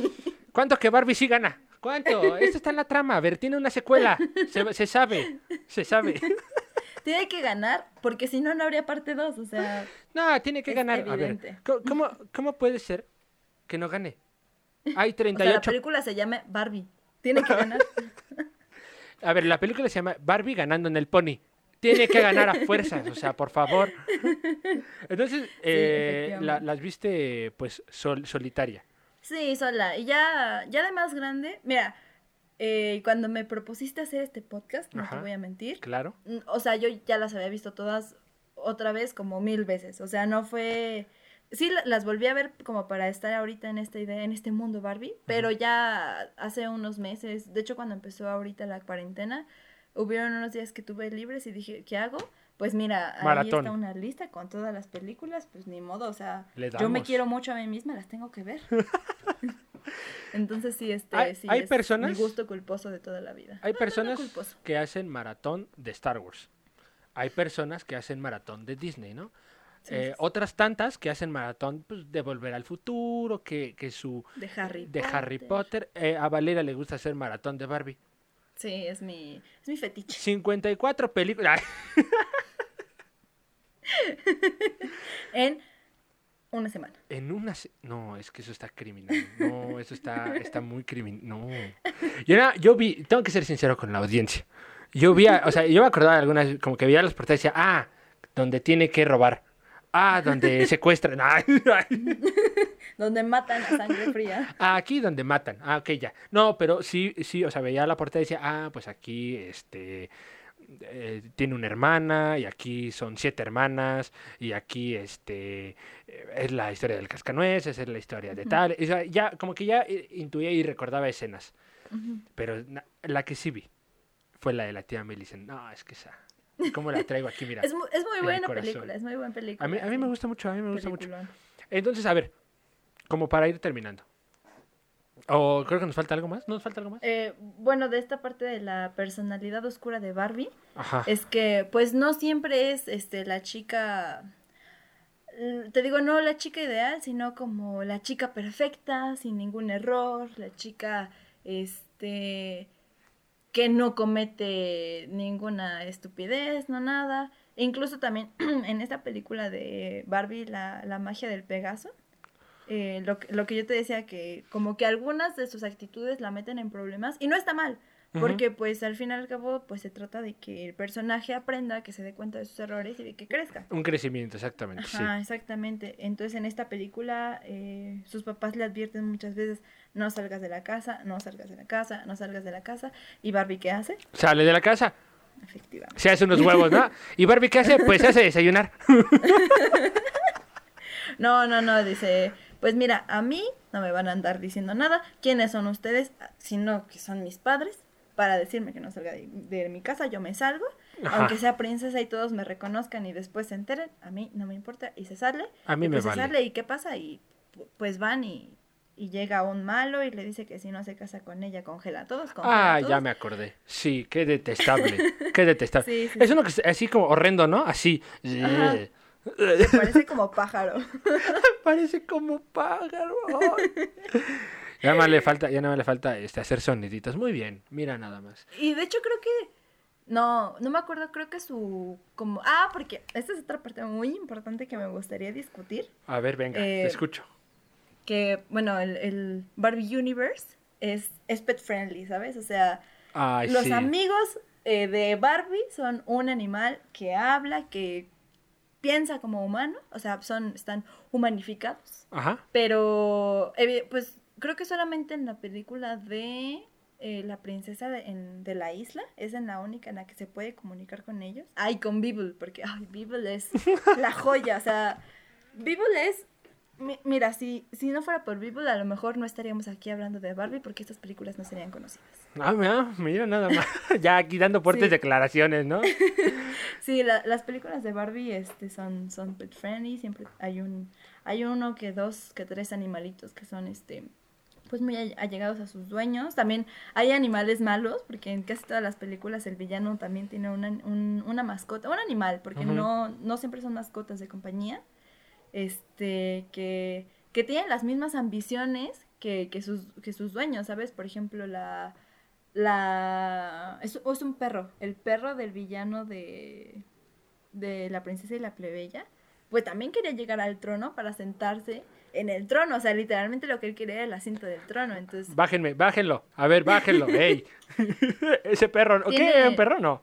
¿Cuánto que Barbie sí gana? ¿Cuánto? Esto está en la trama, a ver, tiene una secuela, se, se sabe, se sabe. Tiene que ganar, porque si no, no habría parte 2. O sea, No, tiene que ganar. A ver. ¿cómo, cómo, puede ser que no gane? Hay o sea, la 38 película se llama Barbie. Tiene que ganar. A ver, la película se llama Barbie ganando en el pony. Tiene que ganar a fuerzas, o sea, por favor. Entonces, eh, la- las viste, pues, sol- solitaria. Sí, sola. Y ya, ya de más grande, mira, eh, cuando me propusiste hacer este podcast, no Ajá. te voy a mentir, Claro. mm, o sea, yo ya las había visto todas otra vez como mil veces. O sea, no fue... Sí, la- las volví a ver como para estar ahorita en esta idea, en este mundo Barbie, pero ya hace unos meses, de hecho cuando empezó ahorita la cuarentena, hubieron unos días que tuve libres y dije, ¿qué hago? Pues mira, ahí está una lista con todas las películas, pues ni modo, o sea, yo me quiero mucho a mí misma, las tengo que ver. Entonces sí, este, Hay- sí hay es personas- mi gusto culposo de toda la vida. Hay No, no, no personas que hacen maratón de Star Wars. Hay personas que hacen maratón de Disney, ¿no? Sí, Eh, sí. Otras tantas que hacen maratón pues, de Volver al Futuro, que, que su... De Harry De Harry Potter. Eh, a Valera le gusta hacer maratón de Barbie. Sí, es mi, es mi fetiche. 54 películas. En una semana. En una... se- No, es que eso está criminal. No, eso está, está muy criminal. No. Yo, era- yo vi... Tengo que ser sincero con la audiencia. Yo vi... a- o sea, yo me acordaba de algunas... Como que veía las portadas y decía... Ah, donde tiene que robar. Ah, donde secuestran. Donde matan a sangre fría. Ah, aquí donde matan. Ah, ok, ya. No, pero sí, sí, o sea, veía la portada y decía, ah, pues aquí, este, eh, tiene una hermana, y aquí son siete hermanas, y aquí, este, eh, es la historia del cascanueces, es la historia de tal. O sea, ya, como que ya intuía y recordaba escenas. Pero na- la que sí vi fue la de la tía Millicent. No, es que esa, ¿cómo la traigo aquí? Mira. Es, mu- es muy buena película, es muy buena película. A mí, a mí me gusta mucho, a mí me gusta mucho. Entonces, a ver, como para ir terminando. O creo que nos falta algo más. ¿No nos falta algo más? Eh, bueno, de esta parte de la personalidad oscura de Barbie, Ajá. es que pues no siempre es este la chica te digo no la chica ideal sino como la chica perfecta sin ningún error la chica este que no comete ninguna estupidez no nada E incluso también en esta película de Barbie la, la magia del Pegaso eh, lo, que- lo que yo te decía que como que algunas de sus actitudes la meten en problemas y no está mal Porque pues al fin y al cabo pues se trata de que el personaje aprenda, que se dé cuenta de sus errores y de que crezca. Un crecimiento, exactamente. Ajá, exactamente. Entonces en esta película eh, sus papás le advierten muchas veces, no salgas de la casa, no salgas de la casa, no salgas de la casa. ¿Y Barbie qué hace? Sale de la casa, Efectivamente. se hace unos huevos, ¿no? ¿Y Barbie qué hace? Pues se hace desayunar. No, no, no, dice, pues mira, a mí no me van a andar diciendo nada. ¿Quiénes son ustedes? Sino que son mis padres. Para decirme que no salga de, de mi casa, yo me salgo. Ajá. Aunque sea princesa y todos me reconozcan y después se enteren, a mí no me importa. Y se sale. A mí y me pues se sale y qué pasa y pu- pues van y, y llega un malo y le dice que si no se casa con ella congela a todos. congela a Ah, ya me acordé. Sí, qué detestable. Qué detestable. Sí, sí, es sí. uno que es así como horrendo, ¿no? Así. Ajá. Me parece como pájaro. Parece como pájaro. Ya nada más le falta, ya nada más le falta este, hacer soniditos. Muy bien, mira nada más. Y de hecho creo que no, no me acuerdo, creo que su como ah, porque esta es otra parte muy importante que me gustaría discutir, A ver, venga, te Eh, escucho. que bueno, el, el Barbie Universe es, es pet friendly, ¿sabes? O sea, Ay, los sí. amigos eh, de Barbie son un animal que habla, que piensa como humano, o sea, son están humanificados. Ajá. Pero, pues, creo que solamente en la película de eh, La princesa de, en- de la isla es en la única en la que se puede comunicar con ellos. Ay, con Bibble, porque, ay, Bibble es la joya, o sea, Bibble es... mi- Mira, si, si no fuera por Bibble, a lo mejor no estaríamos aquí hablando de Barbie porque estas películas no serían conocidas. Ah, mira, mira nada más. ya aquí dando fuertes Sí. declaraciones, ¿no? Sí, la- las películas de Barbie este, son, son pet friendly, siempre hay un, hay uno que dos, que tres animalitos que son este pues muy all- allegados a sus dueños. También hay animales malos, porque en casi todas las películas el villano también tiene una, un- una mascota, un animal, porque no, no siempre son mascotas de compañía, este, que, que tienen las mismas ambiciones que, que, sus, que sus dueños, ¿sabes? Por ejemplo, la... la es, es un perro, el perro del villano de, de la princesa y la plebeya, pues también quería llegar al trono para sentarse en el trono, o sea, literalmente lo que él quería era el asiento del trono, entonces... Bájenme, bájenlo. A ver, bájenlo. ¡Ey! ese perro. ¿o ¿Qué? Tiene- ¿Era un perro? No.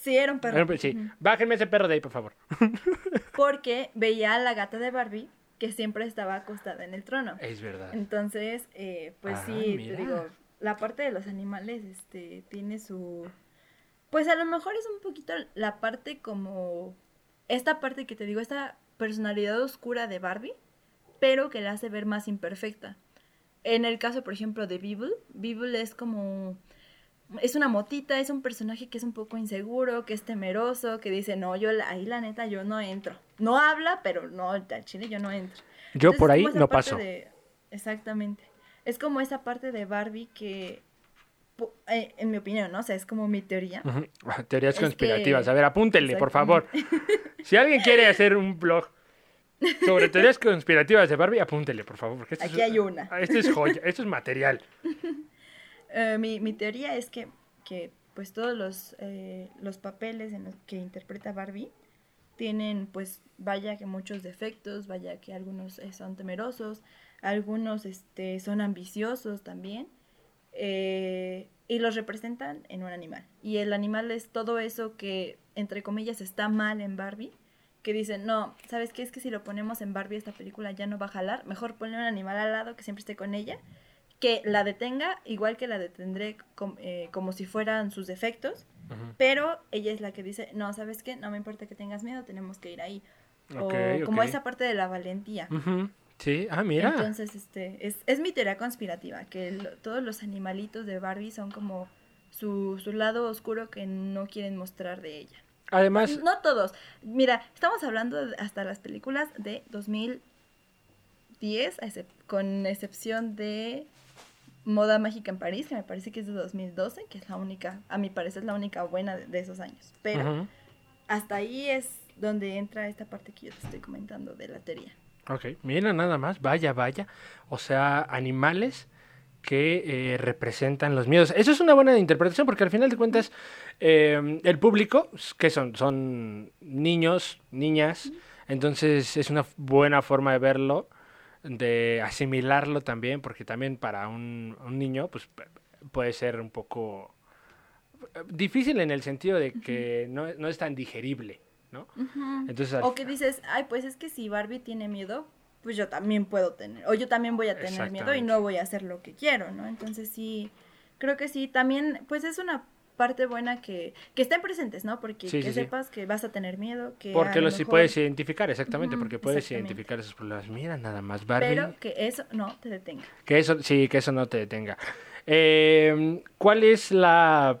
Sí, era un perro. Sí. Bájenme ese perro de ahí, por favor. Porque veía a la gata de Barbie que siempre estaba acostada en el trono. Es verdad. Entonces, eh, pues Ah, sí, mira. te digo, la parte de los animales, este, tiene su... Pues a lo mejor es un poquito la parte como... Esta parte que te digo, esta personalidad oscura de Barbie, pero que la hace ver más imperfecta. En el caso, por ejemplo, de Bibble, Bibble es como... Es una motita, es un personaje que es un poco inseguro, que es temeroso, que dice, no, yo ahí la neta yo no entro. No habla, pero no, al chile yo no entro. Yo Entonces, por ahí no paso. de- Exactamente. Es como esa parte de Barbie que, eh, en mi opinión, ¿no? O sea, es como mi teoría. Ah, Teorías Es conspirativas. que- A ver, apúntenle, por favor. Si alguien quiere hacer un blog sobre teorías conspirativas de Barbie, apúntele, por favor. Porque esto Aquí es, hay una. Esto es joya, esto es material. Eh, mi, mi teoría es que, que pues todos los, eh, los papeles en los que interpreta Barbie tienen pues vaya que muchos defectos, vaya que algunos eh, son temerosos, algunos este, son ambiciosos también, y los representan en un animal. Y el animal es todo eso que, entre comillas, está mal en Barbie, que dicen, no, ¿sabes qué? Es que si lo ponemos en Barbie esta película ya no va a jalar, mejor ponle un animal al lado que siempre esté con ella, que la detenga igual que la detendré com- eh, como si fueran sus defectos, pero ella es la que dice, no, ¿sabes qué? No me importa que tengas miedo, tenemos que ir ahí. O como esa parte de la valentía. Sí, ah, mira. Entonces, este, es, es mi teoría conspirativa, que el- todos los animalitos de Barbie son como su, su lado oscuro que no quieren mostrar de ella. Además, No todos. Mira, estamos hablando de hasta las películas de 2010, a excep- con excepción de Moda Mágica en París, que me parece que es de 2012, que es la única, a mi parecer, la única buena de, de esos años. Pero hasta ahí es donde entra esta parte que yo te estoy comentando de la teoría. Ok, mira nada más, vaya, vaya. O sea, animales que eh, representan los miedos. Eso es una buena interpretación porque al final de cuentas eh, el público, que son? Son niños, niñas, entonces es una buena forma de verlo, de asimilarlo también, porque también para un, un niño pues puede ser un poco difícil en el sentido de que no, no es tan digerible, ¿no? Entonces, al- O que dices, ay, pues es que si Barbie tiene miedo, pues yo también puedo tener, o yo también voy a tener miedo y no voy a hacer lo que quiero, ¿no? Entonces sí, creo que sí, también, pues es una parte buena que, que estén presentes, ¿no? Porque Sí, que sí, sí. sepas que vas a tener miedo, que porque lo los mejor- puedes identificar, exactamente, porque puedes exactamente. identificar esos problemas. Mira, nada más, Barbie. Pero que eso no te detenga. Que eso, sí, que eso no te detenga. Eh, ¿Cuál es la,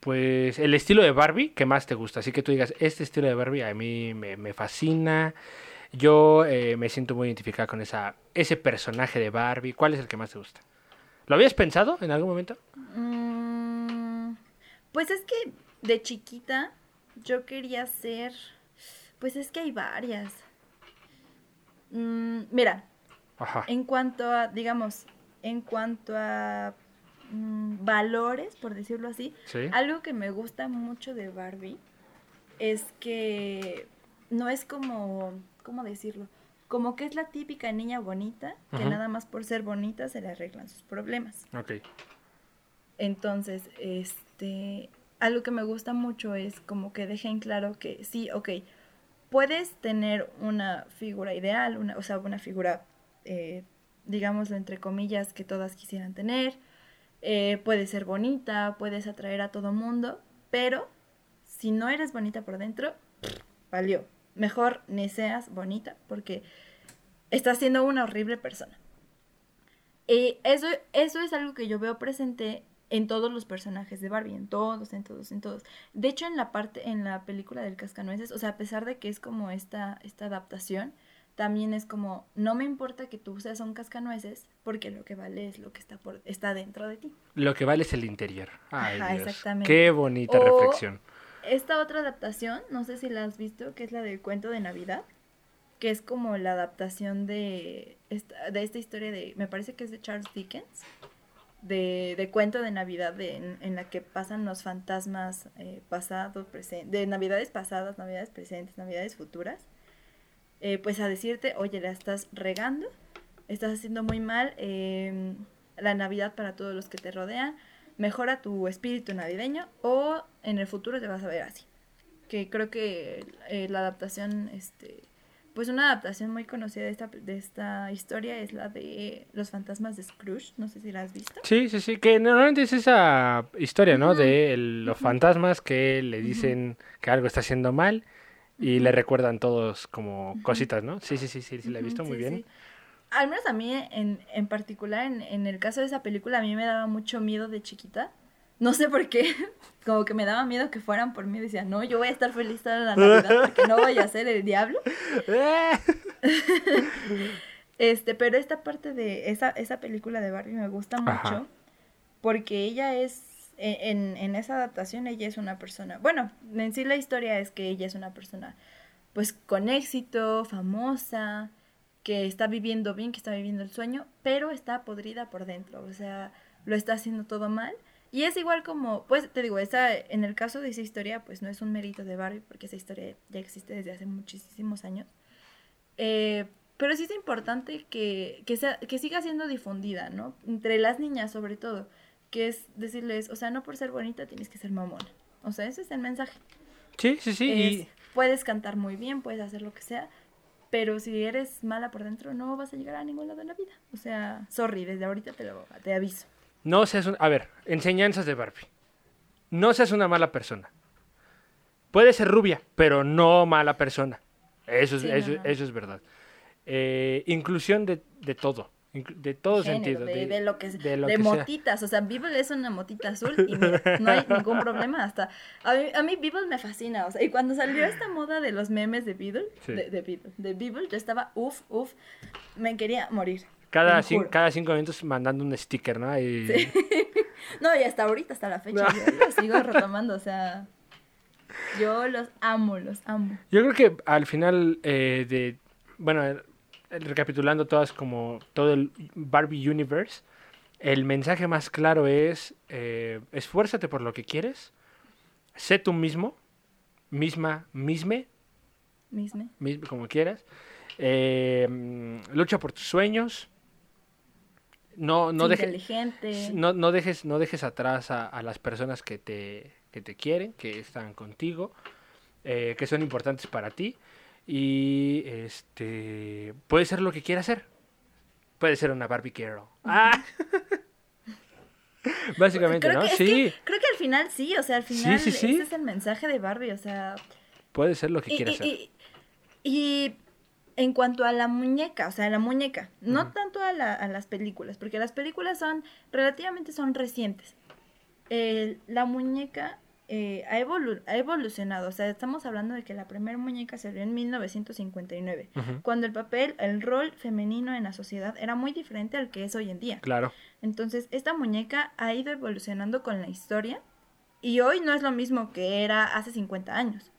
pues, el estilo de Barbie que más te gusta? Así que tú digas, este estilo de Barbie a mí me, me fascina. Yo eh, me siento muy identificada con esa, ese personaje de Barbie. ¿Cuál es el que más te gusta? ¿Lo habías pensado en algún momento? Mm, pues es que de chiquita yo quería ser, pues es que hay varias. Mm, mira, Ajá. En cuanto a, digamos, en cuanto a mm, valores, por decirlo así, Sí. algo que me gusta mucho de Barbie es que no es como, ¿cómo decirlo? Como que es la típica niña bonita, que Ajá. nada más por ser bonita se le arreglan sus problemas. Ok. Entonces, este, algo que me gusta mucho es como que dejen claro que sí, ok, puedes tener una figura ideal, una, o sea, una figura, eh, entre comillas, que todas quisieran tener, eh, puede ser bonita, puedes atraer a todo mundo, pero si no eres bonita por dentro, valió. Mejor ni seas bonita porque estás siendo una horrible persona. Y eso, eso es algo que yo veo presente en todos los personajes de Barbie, en todos, en todos, en todos. De hecho, en la parte, en la película del Cascanueces, o sea, a pesar de que es como esta, esta adaptación, también es como, no me importa que tú seas un cascanueces, porque lo que vale es lo que está por, está dentro de ti. Lo que vale es el interior. Ay, Ajá, Dios. exactamente. Qué bonita O- reflexión. Esta otra adaptación, no sé si la has visto, que es la del cuento de Navidad, que es como la adaptación de esta, de esta historia de, me parece que es de Charles Dickens, de, de cuento de Navidad de- en, la que pasan los fantasmas eh, pasados, presentes, de Navidades pasadas, Navidades presentes, Navidades futuras, eh, pues a decirte, oye, la estás regando, estás haciendo muy mal eh, la Navidad para todos los que te rodean, mejora tu espíritu navideño o en el futuro te vas a ver así. Que creo que eh, la adaptación, este, pues una adaptación muy conocida de esta, de esta historia es la de Los fantasmas de Scrooge, no sé si la has visto. Sí, sí, sí, que normalmente es esa historia, ¿no? De el- los fantasmas que le dicen que algo está haciendo mal y le recuerdan todos como cositas, ¿no? Sí, sí, sí, sí, sí, la he visto muy sí, bien. sí. Al menos a mí, en, en particular, en, en el caso de esa película, a mí me daba mucho miedo de chiquita. No sé por qué, como que me daba miedo que fueran por mí. Decía, no, yo voy a estar feliz toda la Navidad porque no voy a ser el diablo. Este, pero esta parte de esa, esa película de Barbie me gusta mucho Ajá. porque ella es, e- en, en esa adaptación ella es una persona, bueno, en sí la historia es que ella es una persona pues con éxito, famosa, que está viviendo bien, que está viviendo el sueño, pero está podrida por dentro, o sea, lo está haciendo todo mal. Y es igual como, pues te digo, esa, en el caso de esa historia, pues no es un mérito de Barbie, porque esa historia ya existe desde hace muchísimos años. Eh, pero sí es importante que, que, sea, que siga siendo difundida, ¿no? Entre las niñas sobre todo, que es decirles, o sea, no por ser bonita tienes que ser mamona. O sea, ese es el mensaje. Sí, sí, sí. Es, y- Puedes cantar muy bien, puedes hacer lo que sea, pero si eres mala por dentro no vas a llegar a ningún lado en la vida. O sea, sorry, desde ahorita te lo te aviso. No seas un... A ver, enseñanzas de Barbie. No seas una mala persona. Puede ser rubia, pero no mala persona. Eso es, Sí, eso, no, no. eso es verdad. Eh, inclusión de, de todo. De todo Género, sentido. de, de lo que, de de, lo que sea. motitas, o sea, Beeble es una motita azul y mira, no hay ningún problema hasta a mí, a mí Beeble me fascina, o sea, y cuando salió esta moda de los memes de Beeble, Sí. de Beeble, de Beeble, yo estaba uff, uff, me quería morir. Cada, cin- cada cinco minutos mandando un sticker, ¿no? Y- Sí. No, y hasta ahorita, hasta la fecha, yo lo sigo retomando, o sea, yo los amo, los amo. Yo creo que al final eh, de, bueno, eh, recapitulando todas como todo el Barbie Universe, el mensaje más claro es, eh, esfuérzate por lo que quieres, sé tú mismo, misma, misme, Misme. mis- como quieras, eh, mm, lucha por tus sueños, no, no, deje- inteligente. no, no dejes, no dejes atrás a, a las personas que te, que te quieren, que están contigo, eh, que son importantes para ti. Y este puede ser lo que quieras ser. Puede ser una Barbie Girl. Ah. Básicamente, creo ¿no? que, es Sí, que- creo que al final sí, o sea, al final sí, sí. ese es el mensaje de Barbie, o sea, puede ser lo que y, quieras y- ser. y- y en cuanto a la muñeca, o sea, la muñeca, no tanto a, la- a las películas, porque las películas son, relativamente son recientes. La muñeca eh, ha, evolu- ha evolucionado, o sea, estamos hablando de que la primera muñeca salió en 1959, Ujú, cuando el papel, el rol femenino en la sociedad era muy diferente al que es hoy en día. Claro. Entonces, esta muñeca ha ido evolucionando con la historia y hoy no es lo mismo que era hace 50 años.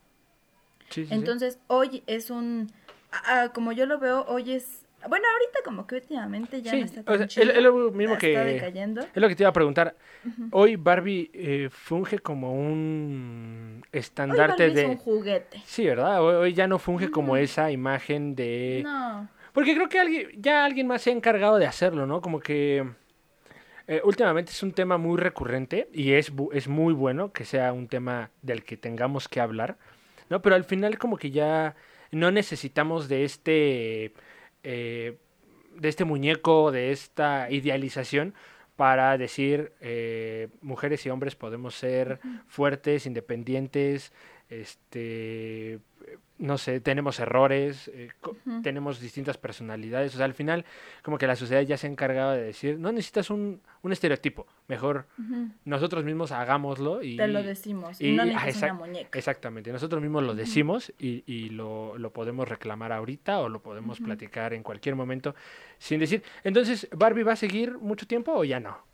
Sí, sí, sí. Entonces, hoy es un... ah, ah, como yo lo veo, hoy es... Bueno, ahorita como que últimamente ya Sí, no está o tan sea, chido, es- lo mismo está que- decayendo. Es lo que te iba a preguntar. Hoy Barbie eh, funge como un Hoy estandarte Barbie de... es un juguete. Sí, ¿verdad? Hoy, hoy ya no funge como esa imagen de... No. Porque creo que alguien, ya alguien más se ha encargado de hacerlo, ¿no? Como que eh, últimamente es un tema muy recurrente y es, es muy bueno que sea un tema del que tengamos que hablar, ¿no? Pero al final como que ya no necesitamos de este, eh, de este muñeco, de esta idealización para decir eh, mujeres y hombres podemos ser fuertes, independientes, este, no sé, tenemos errores, eh, tenemos distintas personalidades. O sea, al final, como que la sociedad ya se ha encargado de decir, no necesitas un, un estereotipo, mejor nosotros mismos hagámoslo y... Te lo decimos. Y, no ah, necesitas una muñeca. Exactamente, nosotros mismos lo decimos y, y lo, lo podemos reclamar ahorita o lo podemos platicar en cualquier momento sin decir. Entonces, ¿Barbie va a seguir mucho tiempo o ya no?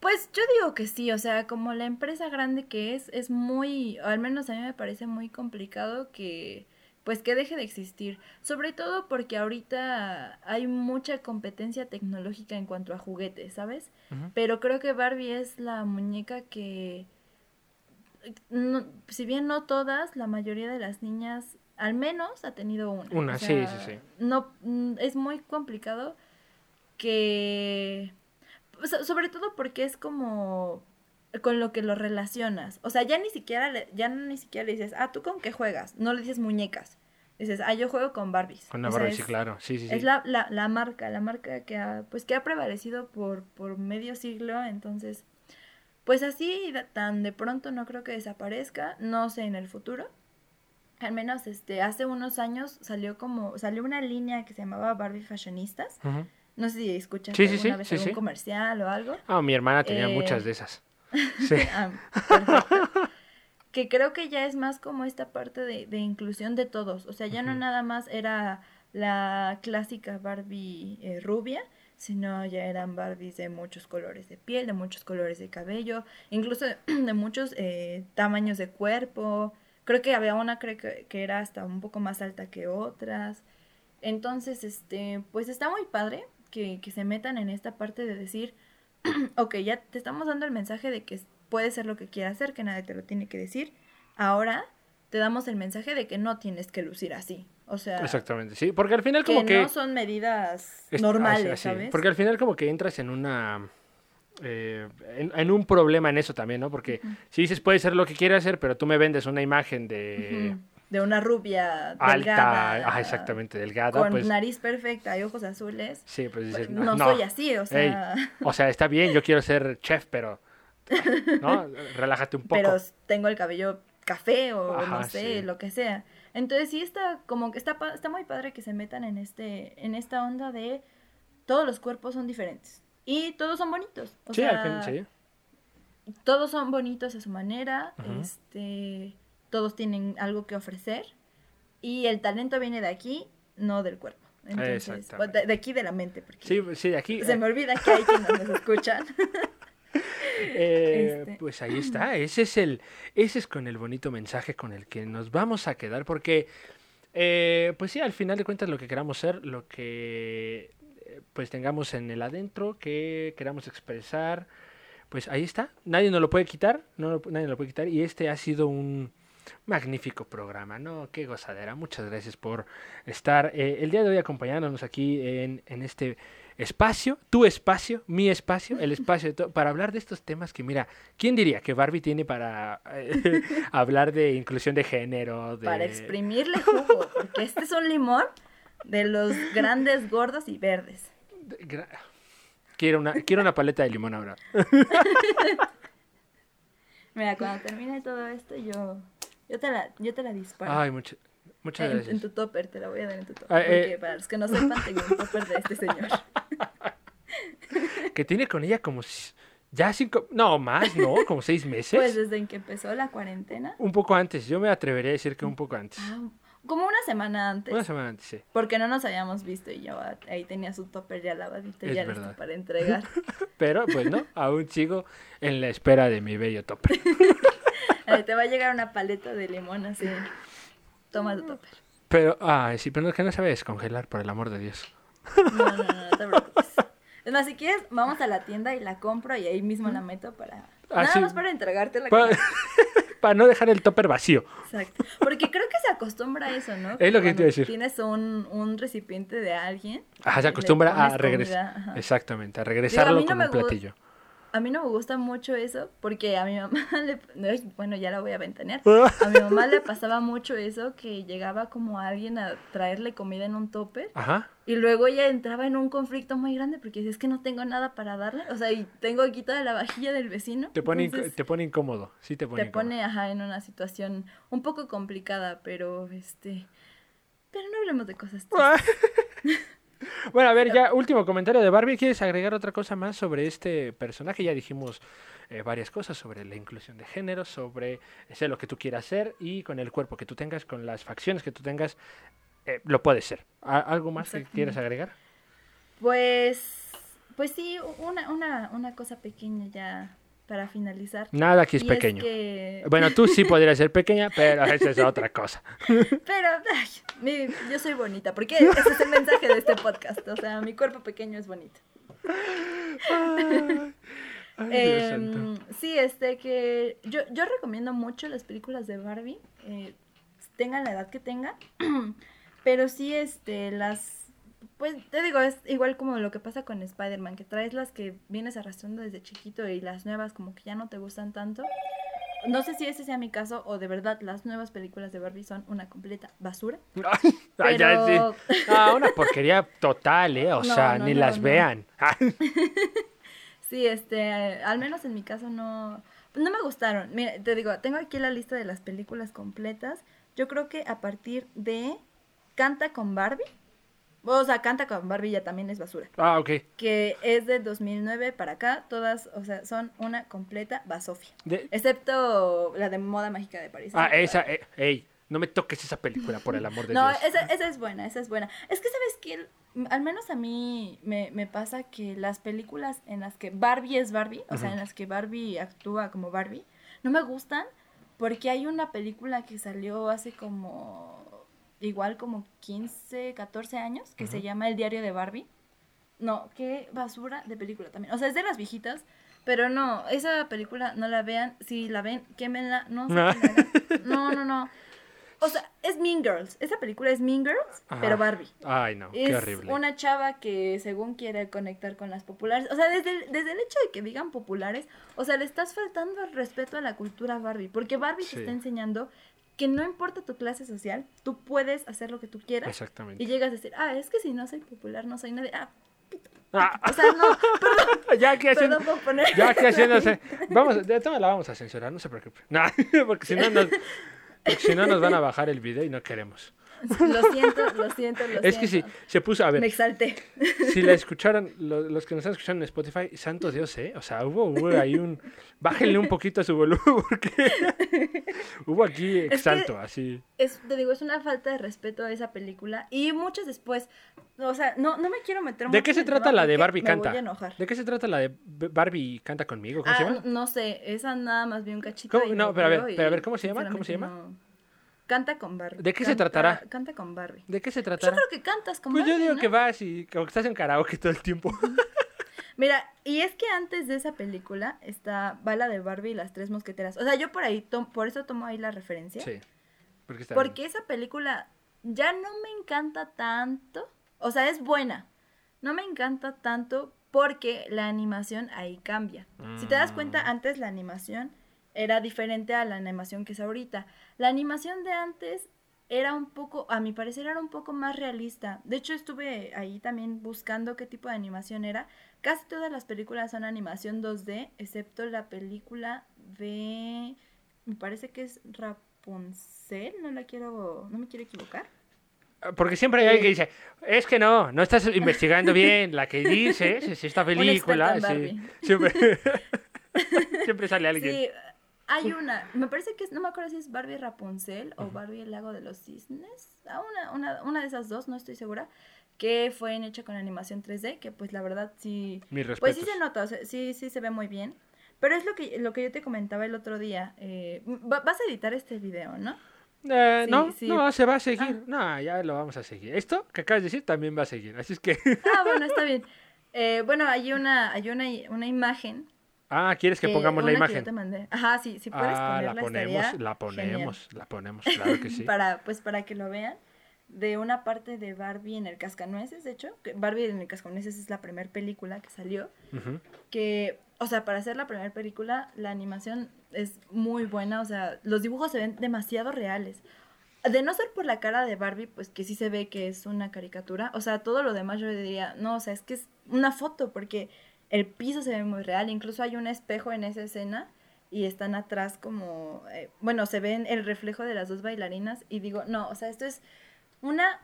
Pues yo digo que sí, o sea, como la empresa grande que es, es muy, o al menos a mí me parece muy complicado que, pues que deje de existir. Sobre todo porque ahorita hay mucha competencia tecnológica en cuanto a juguetes, ¿sabes? Pero creo que Barbie es la muñeca que, no- si bien no todas, la mayoría de las niñas al menos ha tenido una. Una, O sí, sea, sí, sí. No, mm, es muy complicado que... sobre todo porque es como con lo que lo relacionas. O sea, ya ni siquiera le, ya ni siquiera le dices, ah, ¿tú con qué juegas? No le dices muñecas. Dices, ah, yo juego con Barbies. Con sea, Barbie, sí, claro. Sí, sí, sí. es la, la, la marca, la marca que ha, pues, que ha prevalecido por, por medio siglo, entonces, pues así tan de pronto no creo que desaparezca, no sé en el futuro. Al menos este, hace unos años salió como, salió una línea que se llamaba Barbie Fashionistas. No sé si escuchas Sí, sí, alguna sí, vez sí, algún comercial o algo. Ah, mi hermana tenía Eh, muchas de esas. Sí. Ah, que creo que ya es más como esta parte de, de inclusión de todos. O sea, ya no nada más era la clásica Barbie eh, rubia, sino ya eran Barbies de muchos colores de piel, de muchos colores de cabello, incluso de muchos eh, tamaños de cuerpo. Creo que había una creo que, que era hasta un poco más alta que otras. Entonces, este, pues está muy padre que, que se metan en esta parte de decir, ok, ya te estamos dando el mensaje de que puede ser lo que quieras hacer, que nadie te lo tiene que decir. Ahora te damos el mensaje de que no tienes que lucir así. O sea, Exactamente, sí. Porque al final que como que... no son medidas Es- normales, así, así. ¿sabes? Porque al final como que entras en una... eh, en, en un problema en eso también, ¿no? Porque si dices puede ser lo que quieras hacer, pero tú me vendes una imagen de. De una rubia alta, delgada, ajá, exactamente, delgada, con pues nariz perfecta y ojos azules. sí, pues Pues, dices, no, soy así, o sea, o sea, está bien, yo quiero ser chef, pero ¿no? Relájate un poco. pero tengo el cabello café o Ajá, no sé, sí. lo que sea. Entonces sí está como que está está muy padre que se metan en este en esta onda de todos los cuerpos son diferentes y todos son bonitos. O sí, sea, al fin, sí. todos son bonitos a su manera, este, todos tienen algo que ofrecer y el talento viene de aquí, no del cuerpo. Entonces, de, de aquí de la mente, porque Sí, sí, de aquí. se me olvida que hay quienes nos escuchan. Eh, Este. Pues ahí está, ese es el, ese es con el bonito mensaje con el que nos vamos a quedar, porque, eh, pues sí, al final de cuentas lo que queramos ser, lo que eh, pues tengamos en el adentro, que queramos expresar, pues ahí está, nadie nos lo puede quitar, no nadie nos lo puede quitar, y este ha sido un, magnífico programa, ¿no? Qué gozadera. Muchas gracias por estar eh, el día de hoy acompañándonos aquí en, en este espacio, tu espacio, mi espacio, el espacio de para hablar de estos temas que, mira, ¿quién diría que Barbie tiene para eh, hablar de inclusión de género? De... Para exprimirle jugo, porque este es un limón de los grandes, gordos y verdes. gra- Quiero una, quiero una paleta de limón ahora. Mira, cuando termine todo esto, yo, yo, te, la, yo te la disparo. Ay, mucha- muchas en, gracias. en tu topper, te la voy a dar en tu topper. Ah, eh. Porque para los que no sepan, tengo un topper de este señor. Que tiene con ella como ya cinco, no, más, ¿no? Como seis meses. Pues desde que empezó la cuarentena. Un poco antes, yo me atrevería a decir que un poco antes. Ah, como una semana antes. Una semana antes, sí. Porque no nos habíamos visto y yo ah, ahí tenía su topper ya lavadito Es ya listo para entregar. Pero pues no, aún sigo en la espera de mi bello topper. Ahí te va a llegar una paleta de limón así. Toma tu topper. Pero, ay, sí, pero es que no sabe descongelar, por el amor de Dios. No, no, no, no te preocupes. Es más, si quieres, vamos a la tienda y la compro y ahí mismo la meto para... Ah, Nada sí. más para entregarte la Para, para no dejar el topper vacío. Exacto. Porque creo que se acostumbra a eso, ¿no? Es lo que te iba a decir. Tienes un, un recipiente de alguien. Ajá, se acostumbra a regresar. Exactamente, a regresarlo mí no con un platillo. A mí no me gusta mucho eso porque a mi mamá le... Bueno, ya la voy a ventanear. A mi mamá le pasaba mucho eso que llegaba como alguien a traerle comida en un topper Ajá. y luego ella entraba en un conflicto muy grande porque es que no tengo nada para darle. O sea, y tengo aquí toda la vajilla del vecino. Te pone, entonces te pone incómodo. Sí, te pone te pone, ajá, en una situación un poco complicada, pero este... Pero no hablemos de cosas. Bueno, a ver, ya último comentario de Barbie. ¿Quieres agregar otra cosa más sobre este personaje? Ya dijimos eh, varias cosas sobre la inclusión de género, sobre ser lo que tú quieras ser y con el cuerpo que tú tengas, con las facciones que tú tengas, eh, lo puedes ser. ¿A- ¿Algo más que quieras agregar? Pues, pues sí, una, una, una cosa pequeña ya para finalizar. Nada aquí es Y pequeño. que- Bueno, tú sí podrías ser pequeña, pero esa es otra cosa. Pero ay, mi- yo soy bonita, porque ese es el mensaje de este podcast. O sea, mi cuerpo pequeño es bonito. Ay, Em, sí, este que yo, yo recomiendo mucho las películas de Barbie, eh, tengan la edad que tengan, pero sí, este, las, pues te digo, es igual como lo que pasa con Spider-Man, que traes las que vienes arrastrando desde chiquito y las nuevas como que ya no te gustan tanto. No sé si ese sea mi caso o de verdad las nuevas películas de Barbie son una completa basura. Ay, ya, sí. Ah, una porquería total, ¿eh? O No, sea, no, ni no, las vean. Sí, este, al menos en mi caso no, no me gustaron. Mira, te digo, tengo aquí la lista de las películas completas. Yo creo que a partir de Canta con Barbie, o sea, Canta con Barbie ya también es basura, Ah, ok. que es de 2009 para acá, todas, o sea, son una completa basofia. De- Excepto la de Moda Mágica de París. Ah, esa, eh, ey, no me toques esa película, por el amor de No, Dios. esa, esa es buena, esa es buena. Es que, ¿sabes qué? Al menos a mí me, me pasa que las películas en las que Barbie es Barbie, o sea, en las que Barbie actúa como Barbie, no me gustan porque hay una película que salió hace como, igual como 15, 14 años, que se llama El diario de Barbie. No, qué basura de película también. O sea, es de las viejitas, pero no, esa película no la vean. Si la ven, quémenla. No, qué hagan. no, no, no. O sea, es Mean Girls. Esa película es Mean Girls, Ajá. pero Barbie. Ay, no, qué Es horrible. una chava que según quiere conectar con las populares. O sea, desde el, desde el hecho de que digan populares, o sea, le estás faltando el respeto a la cultura Barbie. Porque Barbie Sí. te está enseñando que no importa tu clase social, tú puedes hacer lo que tú quieras. Exactamente. Y llegas a decir, ah, es que si no soy popular, no soy nadie. Ah, Ah, o sea, no, perdón, ya que haciendo, ya que haciéndose. Vamos, de todas la vamos a censurar, no se preocupe. No, porque si no nos, porque si no nos van a bajar el video y no queremos. Lo siento, lo siento, lo Es que sí, siento. se puso, a Me ver, exalté. si la escucharon, lo- los que nos están escuchando en Spotify, santo Dios, ¿eh? O sea, hubo, hubo ahí un, bájenle un poquito a su volumen, porque hubo aquí que- exalto, así. Es, te digo, es una falta de respeto a esa película. Y muchos después, o sea, no, no me quiero meter ¿De qué se trata la de Barbie me Canta? voy a enojar. ¿De qué se trata la de Barbie Canta conmigo? ¿Cómo se Ah, llama? no sé, esa nada más vi un cachito. No, me pero a ver, pero a ver, ¿cómo se llama? ¿Cómo se llama? no- Canta con Barbie. ¿De qué se tratará? Canta con Barbie. ¿De qué se Yo tratará? creo que cantas con Pues yo Barbie, digo ¿no? que vas y como que estás en karaoke todo el tiempo. Mira, y es que antes de esa película está Bala de Barbie y las tres mosqueteras. O sea, yo por ahí, tom- por eso tomo ahí la referencia. Sí. Porque está Porque esa película ya no me encanta tanto. O sea, es buena. No me encanta tanto porque la animación ahí cambia. Si te das cuenta, antes la animación era diferente a la animación que es ahorita. La animación de antes era un poco, a mi parecer, era un poco más realista. De hecho, estuve ahí también buscando qué tipo de animación era. Casi todas las películas son animación 2D, excepto la película de, me parece que es Rapunzel, no la quiero, no me quiero equivocar. Porque siempre hay alguien que dice, es que no, no estás investigando bien la que dices, es esta película. sí. Siempre, siempre sale alguien. Sí, hay una, me parece que es, no me acuerdo si es Barbie Rapunzel o Barbie el lago de los cisnes, ah, una, una, una de esas dos, no estoy segura, que fue hecha con animación 3D, que pues la verdad sí, pues sí se nota, o sea, sí, sí se ve muy bien. Pero es lo que, lo que yo te comentaba el otro día. eh, va- vas a editar este video, ¿no? Eh, Sí, no, sí. no, se va a seguir. No, ya lo vamos a seguir. Esto que acabas de decir también va a seguir. Así es que. Ah, bueno, está bien. Eh, bueno, hay una, hay una, una imagen. Ah, ¿quieres que que- pongamos la que yo imagen? te mandé. Ajá, sí, si puedes ah, la ponerla ponemos, estaría la genial. ponemos, la ponemos, claro que sí. para pues para que lo vean de una parte de Barbie en el Cascanueces, de hecho, que Barbie en el Cascanueces es la primera película que salió, Ujú. que, o sea, para hacer la primera película, la animación es muy buena, o sea, los dibujos se ven demasiado reales. De no ser por la cara de Barbie, pues que sí se ve que es una caricatura, o sea, todo lo demás yo diría, no, o sea, es que es una foto, porque el piso se ve muy real, incluso hay un espejo en esa escena y están atrás como, eh, bueno, se ven el reflejo de las dos bailarinas y digo, no, o sea, esto es una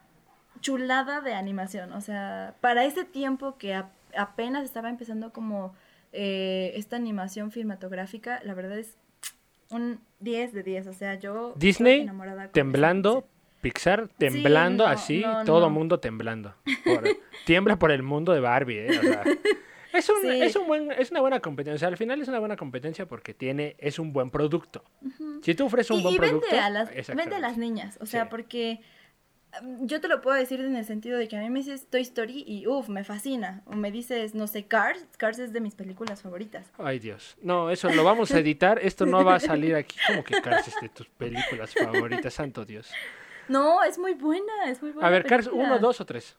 chulada de animación, o sea, para ese tiempo que a- apenas estaba empezando como eh, esta animación cinematográfica, la verdad es un 10 de 10, o sea, yo... Disney temblando, esa- Pixar temblando no, así, no, todo no. mundo temblando. Por- tiembla por el mundo de Barbie, ¿eh? O sea, es, un, Sí. es, un buen, es una buena competencia. Al final es una buena competencia porque tiene, es un buen producto. Si tú ofreces un y, buen y producto. vende a las, vende a las niñas, o sea, Sí. porque mm, yo te lo puedo decir en el sentido de que a mí me dices Toy Story y uff, me fascina. O me dices, no sé, Cars, Cars es de mis películas favoritas. Ay, Dios. No, eso lo vamos a editar. Esto no va a salir aquí como que Cars es de tus películas favoritas, santo Dios. No, es muy buena, es muy buena. A ver, Cars película. 1, 2 o 3.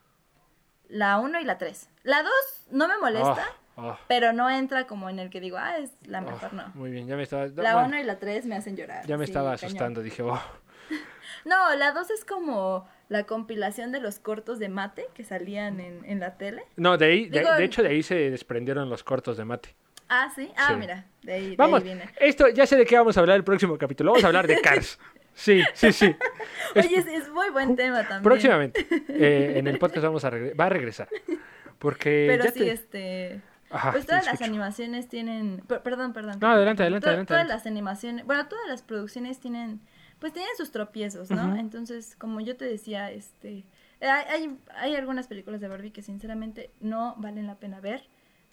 La 1 y la 3. La 2 no me molesta, Oh, oh, pero no entra como en el que digo, ah, es la oh, mejor, no. Muy bien, ya me estaba. La bueno, 1 y la 3 me hacen llorar. ya me sí, estaba cañón. asustando. Dije, oh. No, la 2 es como la compilación de los cortos de mate que salían en, en la tele. No, de ahí, de, Digo, de hecho, de ahí se desprendieron los cortos de mate. Ah, sí. Ah, Sí. mira, de ahí, de Vamos, ahí viene. esto ya sé de qué vamos a hablar el próximo capítulo. Vamos a hablar de Cars. Sí, sí, sí. Oye, es, es muy buen tema también. próximamente. eh, en el podcast vamos a va a regresar. Porque Pero ya sí, te- este... Ajá, pues todas las animaciones tienen... per- perdón, perdón. No, adelante, adelante, adelante, Todas adelante. las animaciones... Bueno, todas las producciones tienen... Pues tienen sus tropiezos, ¿no? Entonces, como yo te decía, este... Hay, hay, hay algunas películas de Barbie que sinceramente no valen la pena ver.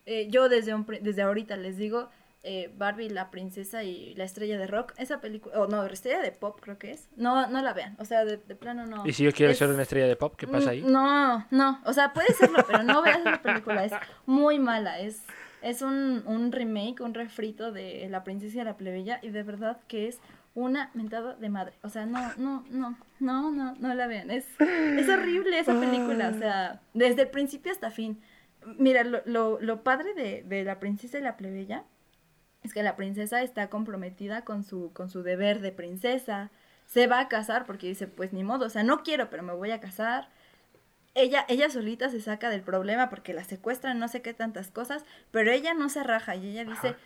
Eh, yo desde, un desde ahorita les digo, eh, Barbie, la princesa y la estrella de rock, esa película, o no, la estrella de pop creo que es, no, no la vean, o sea, de, de plano no. Y si yo quiero Es- ser una estrella de pop, ¿qué pasa ahí? No, no, o sea, puede serlo, pero no veas esa película, es muy mala, es, es un, un remake, un refrito de La princesa y la plebeya y de verdad que es una mentada de madre, o sea, no, no, no, no, no, no la vean, es, es horrible esa película, o sea, desde el principio hasta fin. Mira, lo, lo, lo padre de, de La princesa y la plebeya es que la princesa está comprometida con su, con su deber de princesa. Se va a casar porque dice, pues ni modo, o sea, no quiero, pero me voy a casar. Ella, ella solita se saca del problema porque la secuestran, no sé qué tantas cosas, pero ella no se raja y ella dice, Ajá.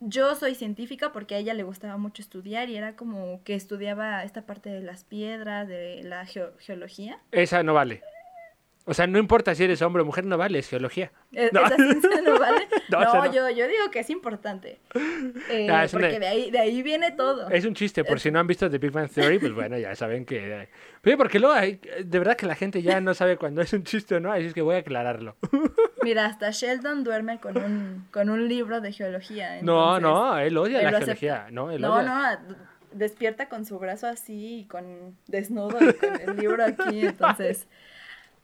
yo soy científica porque a ella le gustaba mucho estudiar y era como que estudiaba esta parte de las piedras, de la geo- geología. Esa no vale. O sea, no importa si eres hombre o mujer, no vale, es geología. E- No. No vale. No, No, esa no. Yo, yo digo que es importante. Eh, es una- porque de ahí, de ahí viene todo. Es un chiste, por si no han visto The Big Bang Theory, pues bueno, ya saben que... Pero porque luego hay, de verdad que la gente ya no sabe cuándo es un chiste o no, así es que voy a aclararlo. Mira, hasta Sheldon duerme con un, con un libro de geología. No, entonces, no, él odia él la geología. No, él No, odia. no, despierta con su brazo así, y con desnudo y con el libro aquí, entonces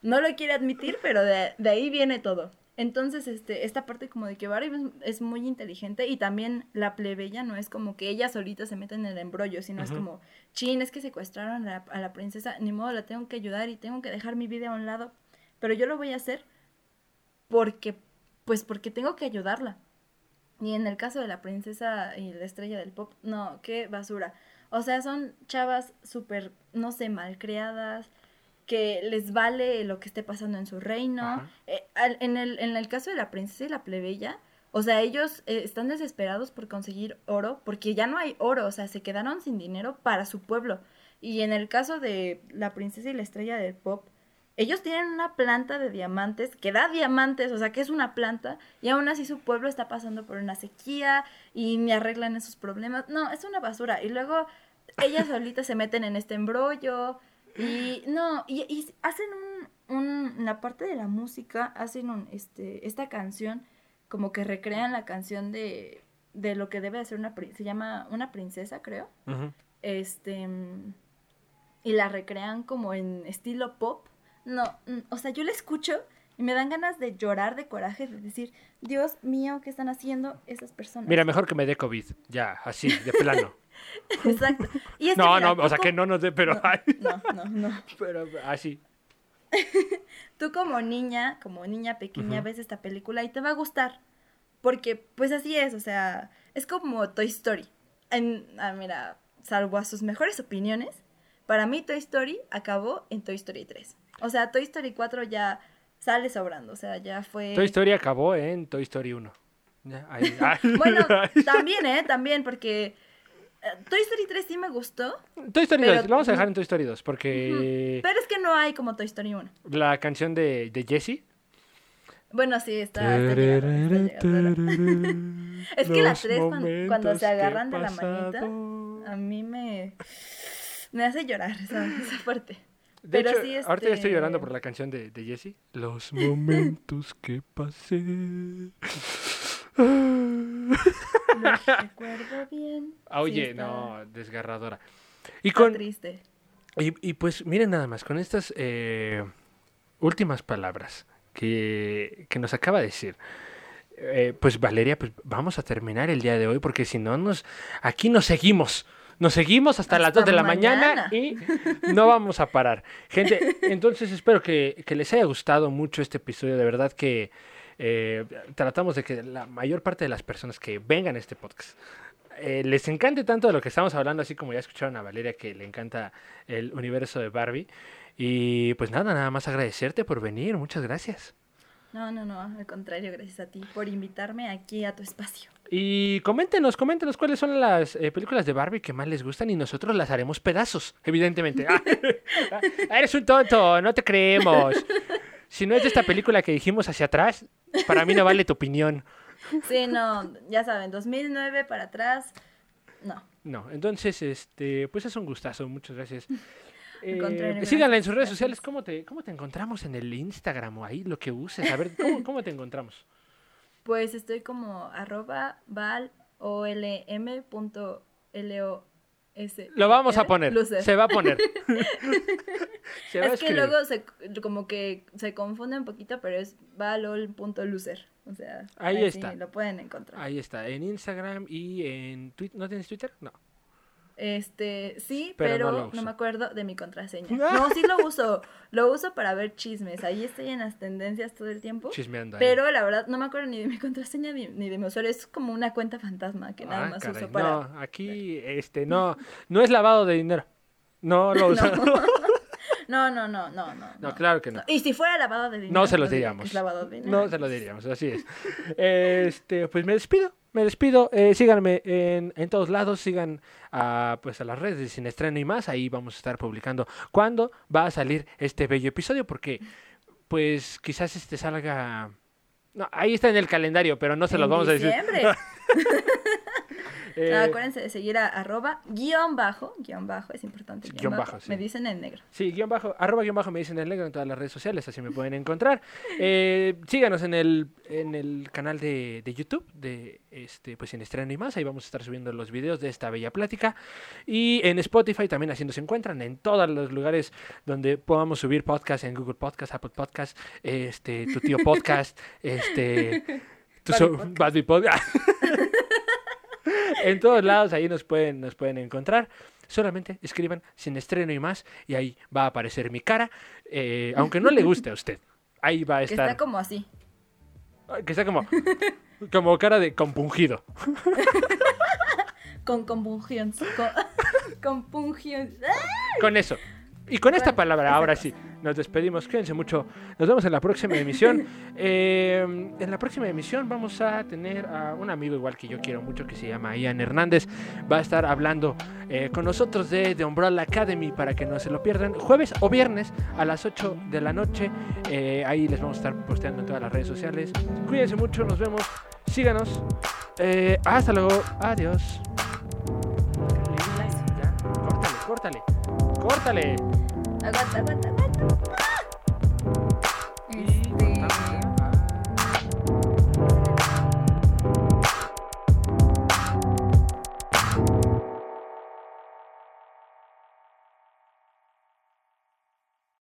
no lo quiere admitir, pero de, de ahí viene todo. Entonces, este, esta parte como de que Barbie es, muy inteligente y también la plebeya no es como que ella solita se mete en el embrollo, sino es como, chin, es que secuestraron a la, a la princesa, ni modo, la tengo que ayudar y tengo que dejar mi vida a un lado, pero yo lo voy a hacer porque, pues porque tengo que ayudarla. Y en el caso de la princesa y la estrella del pop, no, qué basura. O sea, son chavas súper, no sé, malcriadas, que les vale lo que esté pasando en su reino. Eh, al- en, el, en el caso de la princesa y la plebeya, o sea, ellos eh, están desesperados por conseguir oro, porque ya no hay oro, o sea, se quedaron sin dinero para su pueblo. Y en el caso de la princesa y la estrella del pop, ellos tienen una planta de diamantes que da diamantes, o sea, que es una planta, y aún así su pueblo está pasando por una sequía y ni arreglan esos problemas. No, es una basura. Y luego ellas solitas se meten en este embrollo y no, y, y hacen un, un, la parte de la música, hacen un, este, esta canción, como que recrean la canción de, de lo que debe de ser una, se llama Una princesa, creo este mm, y la recrean como en estilo pop. No, mm, o sea, yo la escucho y me dan ganas de llorar de coraje, de decir, Dios mío, ¿qué están haciendo esas personas? Mira, mejor que me dé COVID. Ya, así, de plano. Exacto. Y es que, no, mira, no, o sea, que no nos dé, pero ay, No, no, no. pero así. Tú como niña, como niña pequeña, ves esta película y te va a gustar. Porque, pues así es, o sea, es como Toy Story. En, ah, mira, salvo a sus mejores opiniones, para mí Toy Story acabó en Toy Story 3. O sea, Toy Story 4 ya sale sobrando, o sea, ya fue... Toy Story acabó en Toy Story 1. Ya, ahí, ay. Bueno, también, ¿eh? También, porque Toy Story 3 sí me gustó, Toy Story pero- 2, lo vamos a dejar en Toy Story 2, porque pero es que no hay como Toy Story 1. la canción de, de Jessie. Bueno, sí, está, está llegando, está llegando. Es que la Los 3 cuando, cuando se agarran de la manita, a mí me, me hace llorar esa, esa parte. De Pero hecho, sí, ahorita ya estoy este- llorando por la canción de, de Jessie. Los momentos que pasé. Recuerdo bien. Ah, Oye, Sí, no, desgarradora. Y con triste. y, y pues miren nada más, con estas eh, últimas palabras que, que nos acaba de decir, eh, pues Valeria, pues vamos a terminar el día de hoy porque si no nos aquí nos seguimos. Nos seguimos hasta, las Hasta 2 de la mañana. mañana. y no vamos a parar. Gente, entonces espero que, que les haya gustado mucho este episodio. De verdad que eh, tratamos de que la mayor parte de las personas que vengan a este podcast eh, les encante tanto de lo que estamos hablando, así como ya escucharon a Valeria que le encanta el universo de Barbie. Y pues nada, nada más agradecerte por venir. Muchas gracias. No, no, no, al contrario, gracias a ti por invitarme aquí a tu espacio. Y coméntenos, coméntenos cuáles son las eh, películas de Barbie que más les gustan y nosotros las haremos pedazos, evidentemente. Ah, eres un tonto, no te creemos. Si no es de esta película que dijimos hacia atrás, para mí no vale tu opinión. Sí, no, ya saben, 2009 para atrás, no. No, entonces, este, pues es un gustazo, muchas gracias. Eh, síganla en sus redes sociales. ¿Cómo te, ¿Cómo te encontramos en el Instagram o ahí lo que uses? A ver, ¿cómo, cómo te encontramos? Pues estoy como arroba val Lo vamos a poner. Se va a poner. Se va a es que luego se, como que se confunde un poquito, pero es valol.lucer. O sea, Ahí está. lo pueden encontrar. Ahí está, en Instagram y en Twitter. ¿No tienes Twitter? No. Este, sí, Pero pero, no uso. me acuerdo de mi contraseña. No, sí lo uso. Lo uso para ver chismes. Ahí estoy en las tendencias todo el tiempo. Chismeando. ahí. Pero la verdad no me acuerdo ni de mi contraseña ni, ni de mi usuario. Es como una cuenta fantasma que nada Ah, más caray. uso para. No, aquí, este, no, no es lavado de dinero. No lo usa. No, no, no, no, no. No, claro que no. Y si fuera lavado de dinero. No se los que diríamos. lavado de dinero. No se lo diríamos, así es. Este, pues me despido, me despido. Eh, síganme en, en todos lados, sigan a, pues a las redes de Sin Estreno y más. Ahí vamos a estar publicando cuándo va a salir este bello episodio, porque pues quizás este salga. No, ahí está en el calendario, pero no se los vamos a decir. Eh, No, acuérdense de seguir a arroba guion bajo, guion bajo, es importante. Guión bajo, sí. Me dicen en negro. Sí, guion bajo, arroba guion bajo me dicen el negro en todas las redes sociales, así me pueden encontrar. Eh, síganos en el, en el canal de, de YouTube de este, pues en estreno y más. Ahí vamos a estar subiendo los videos de esta bella plática. Y en Spotify también así nos encuentran, en todos los lugares donde podamos subir podcast, en Google Podcast, Apple Podcast, este, tu tío podcast, este tu so- Podcast. en todos lados ahí nos pueden, nos pueden encontrar. Solamente escriban sin estreno y más y ahí va a aparecer mi cara, eh, aunque no le guste a usted. Ahí va a Que estar. está como así. Que está como, como cara de compungido. Con compungión. Con, compungión. Con eso. Y con esta palabra, ahora sí, nos despedimos. Cuídense mucho. Nos vemos en la próxima emisión. Eh, en la próxima emisión vamos a tener a un amigo igual que yo quiero mucho que se llama Ian Hernández. Va a estar hablando eh, con nosotros de The Umbrella Academy para que no se lo pierdan. Jueves o viernes a las 8 de la noche. Eh, ahí les vamos a estar posteando en todas las redes sociales. Cuídense mucho. Nos vemos. Síganos. Eh, hasta luego. Adiós. Córtale, córtale. Córtale. Aguanta, aguanta, aguanta. Thank you.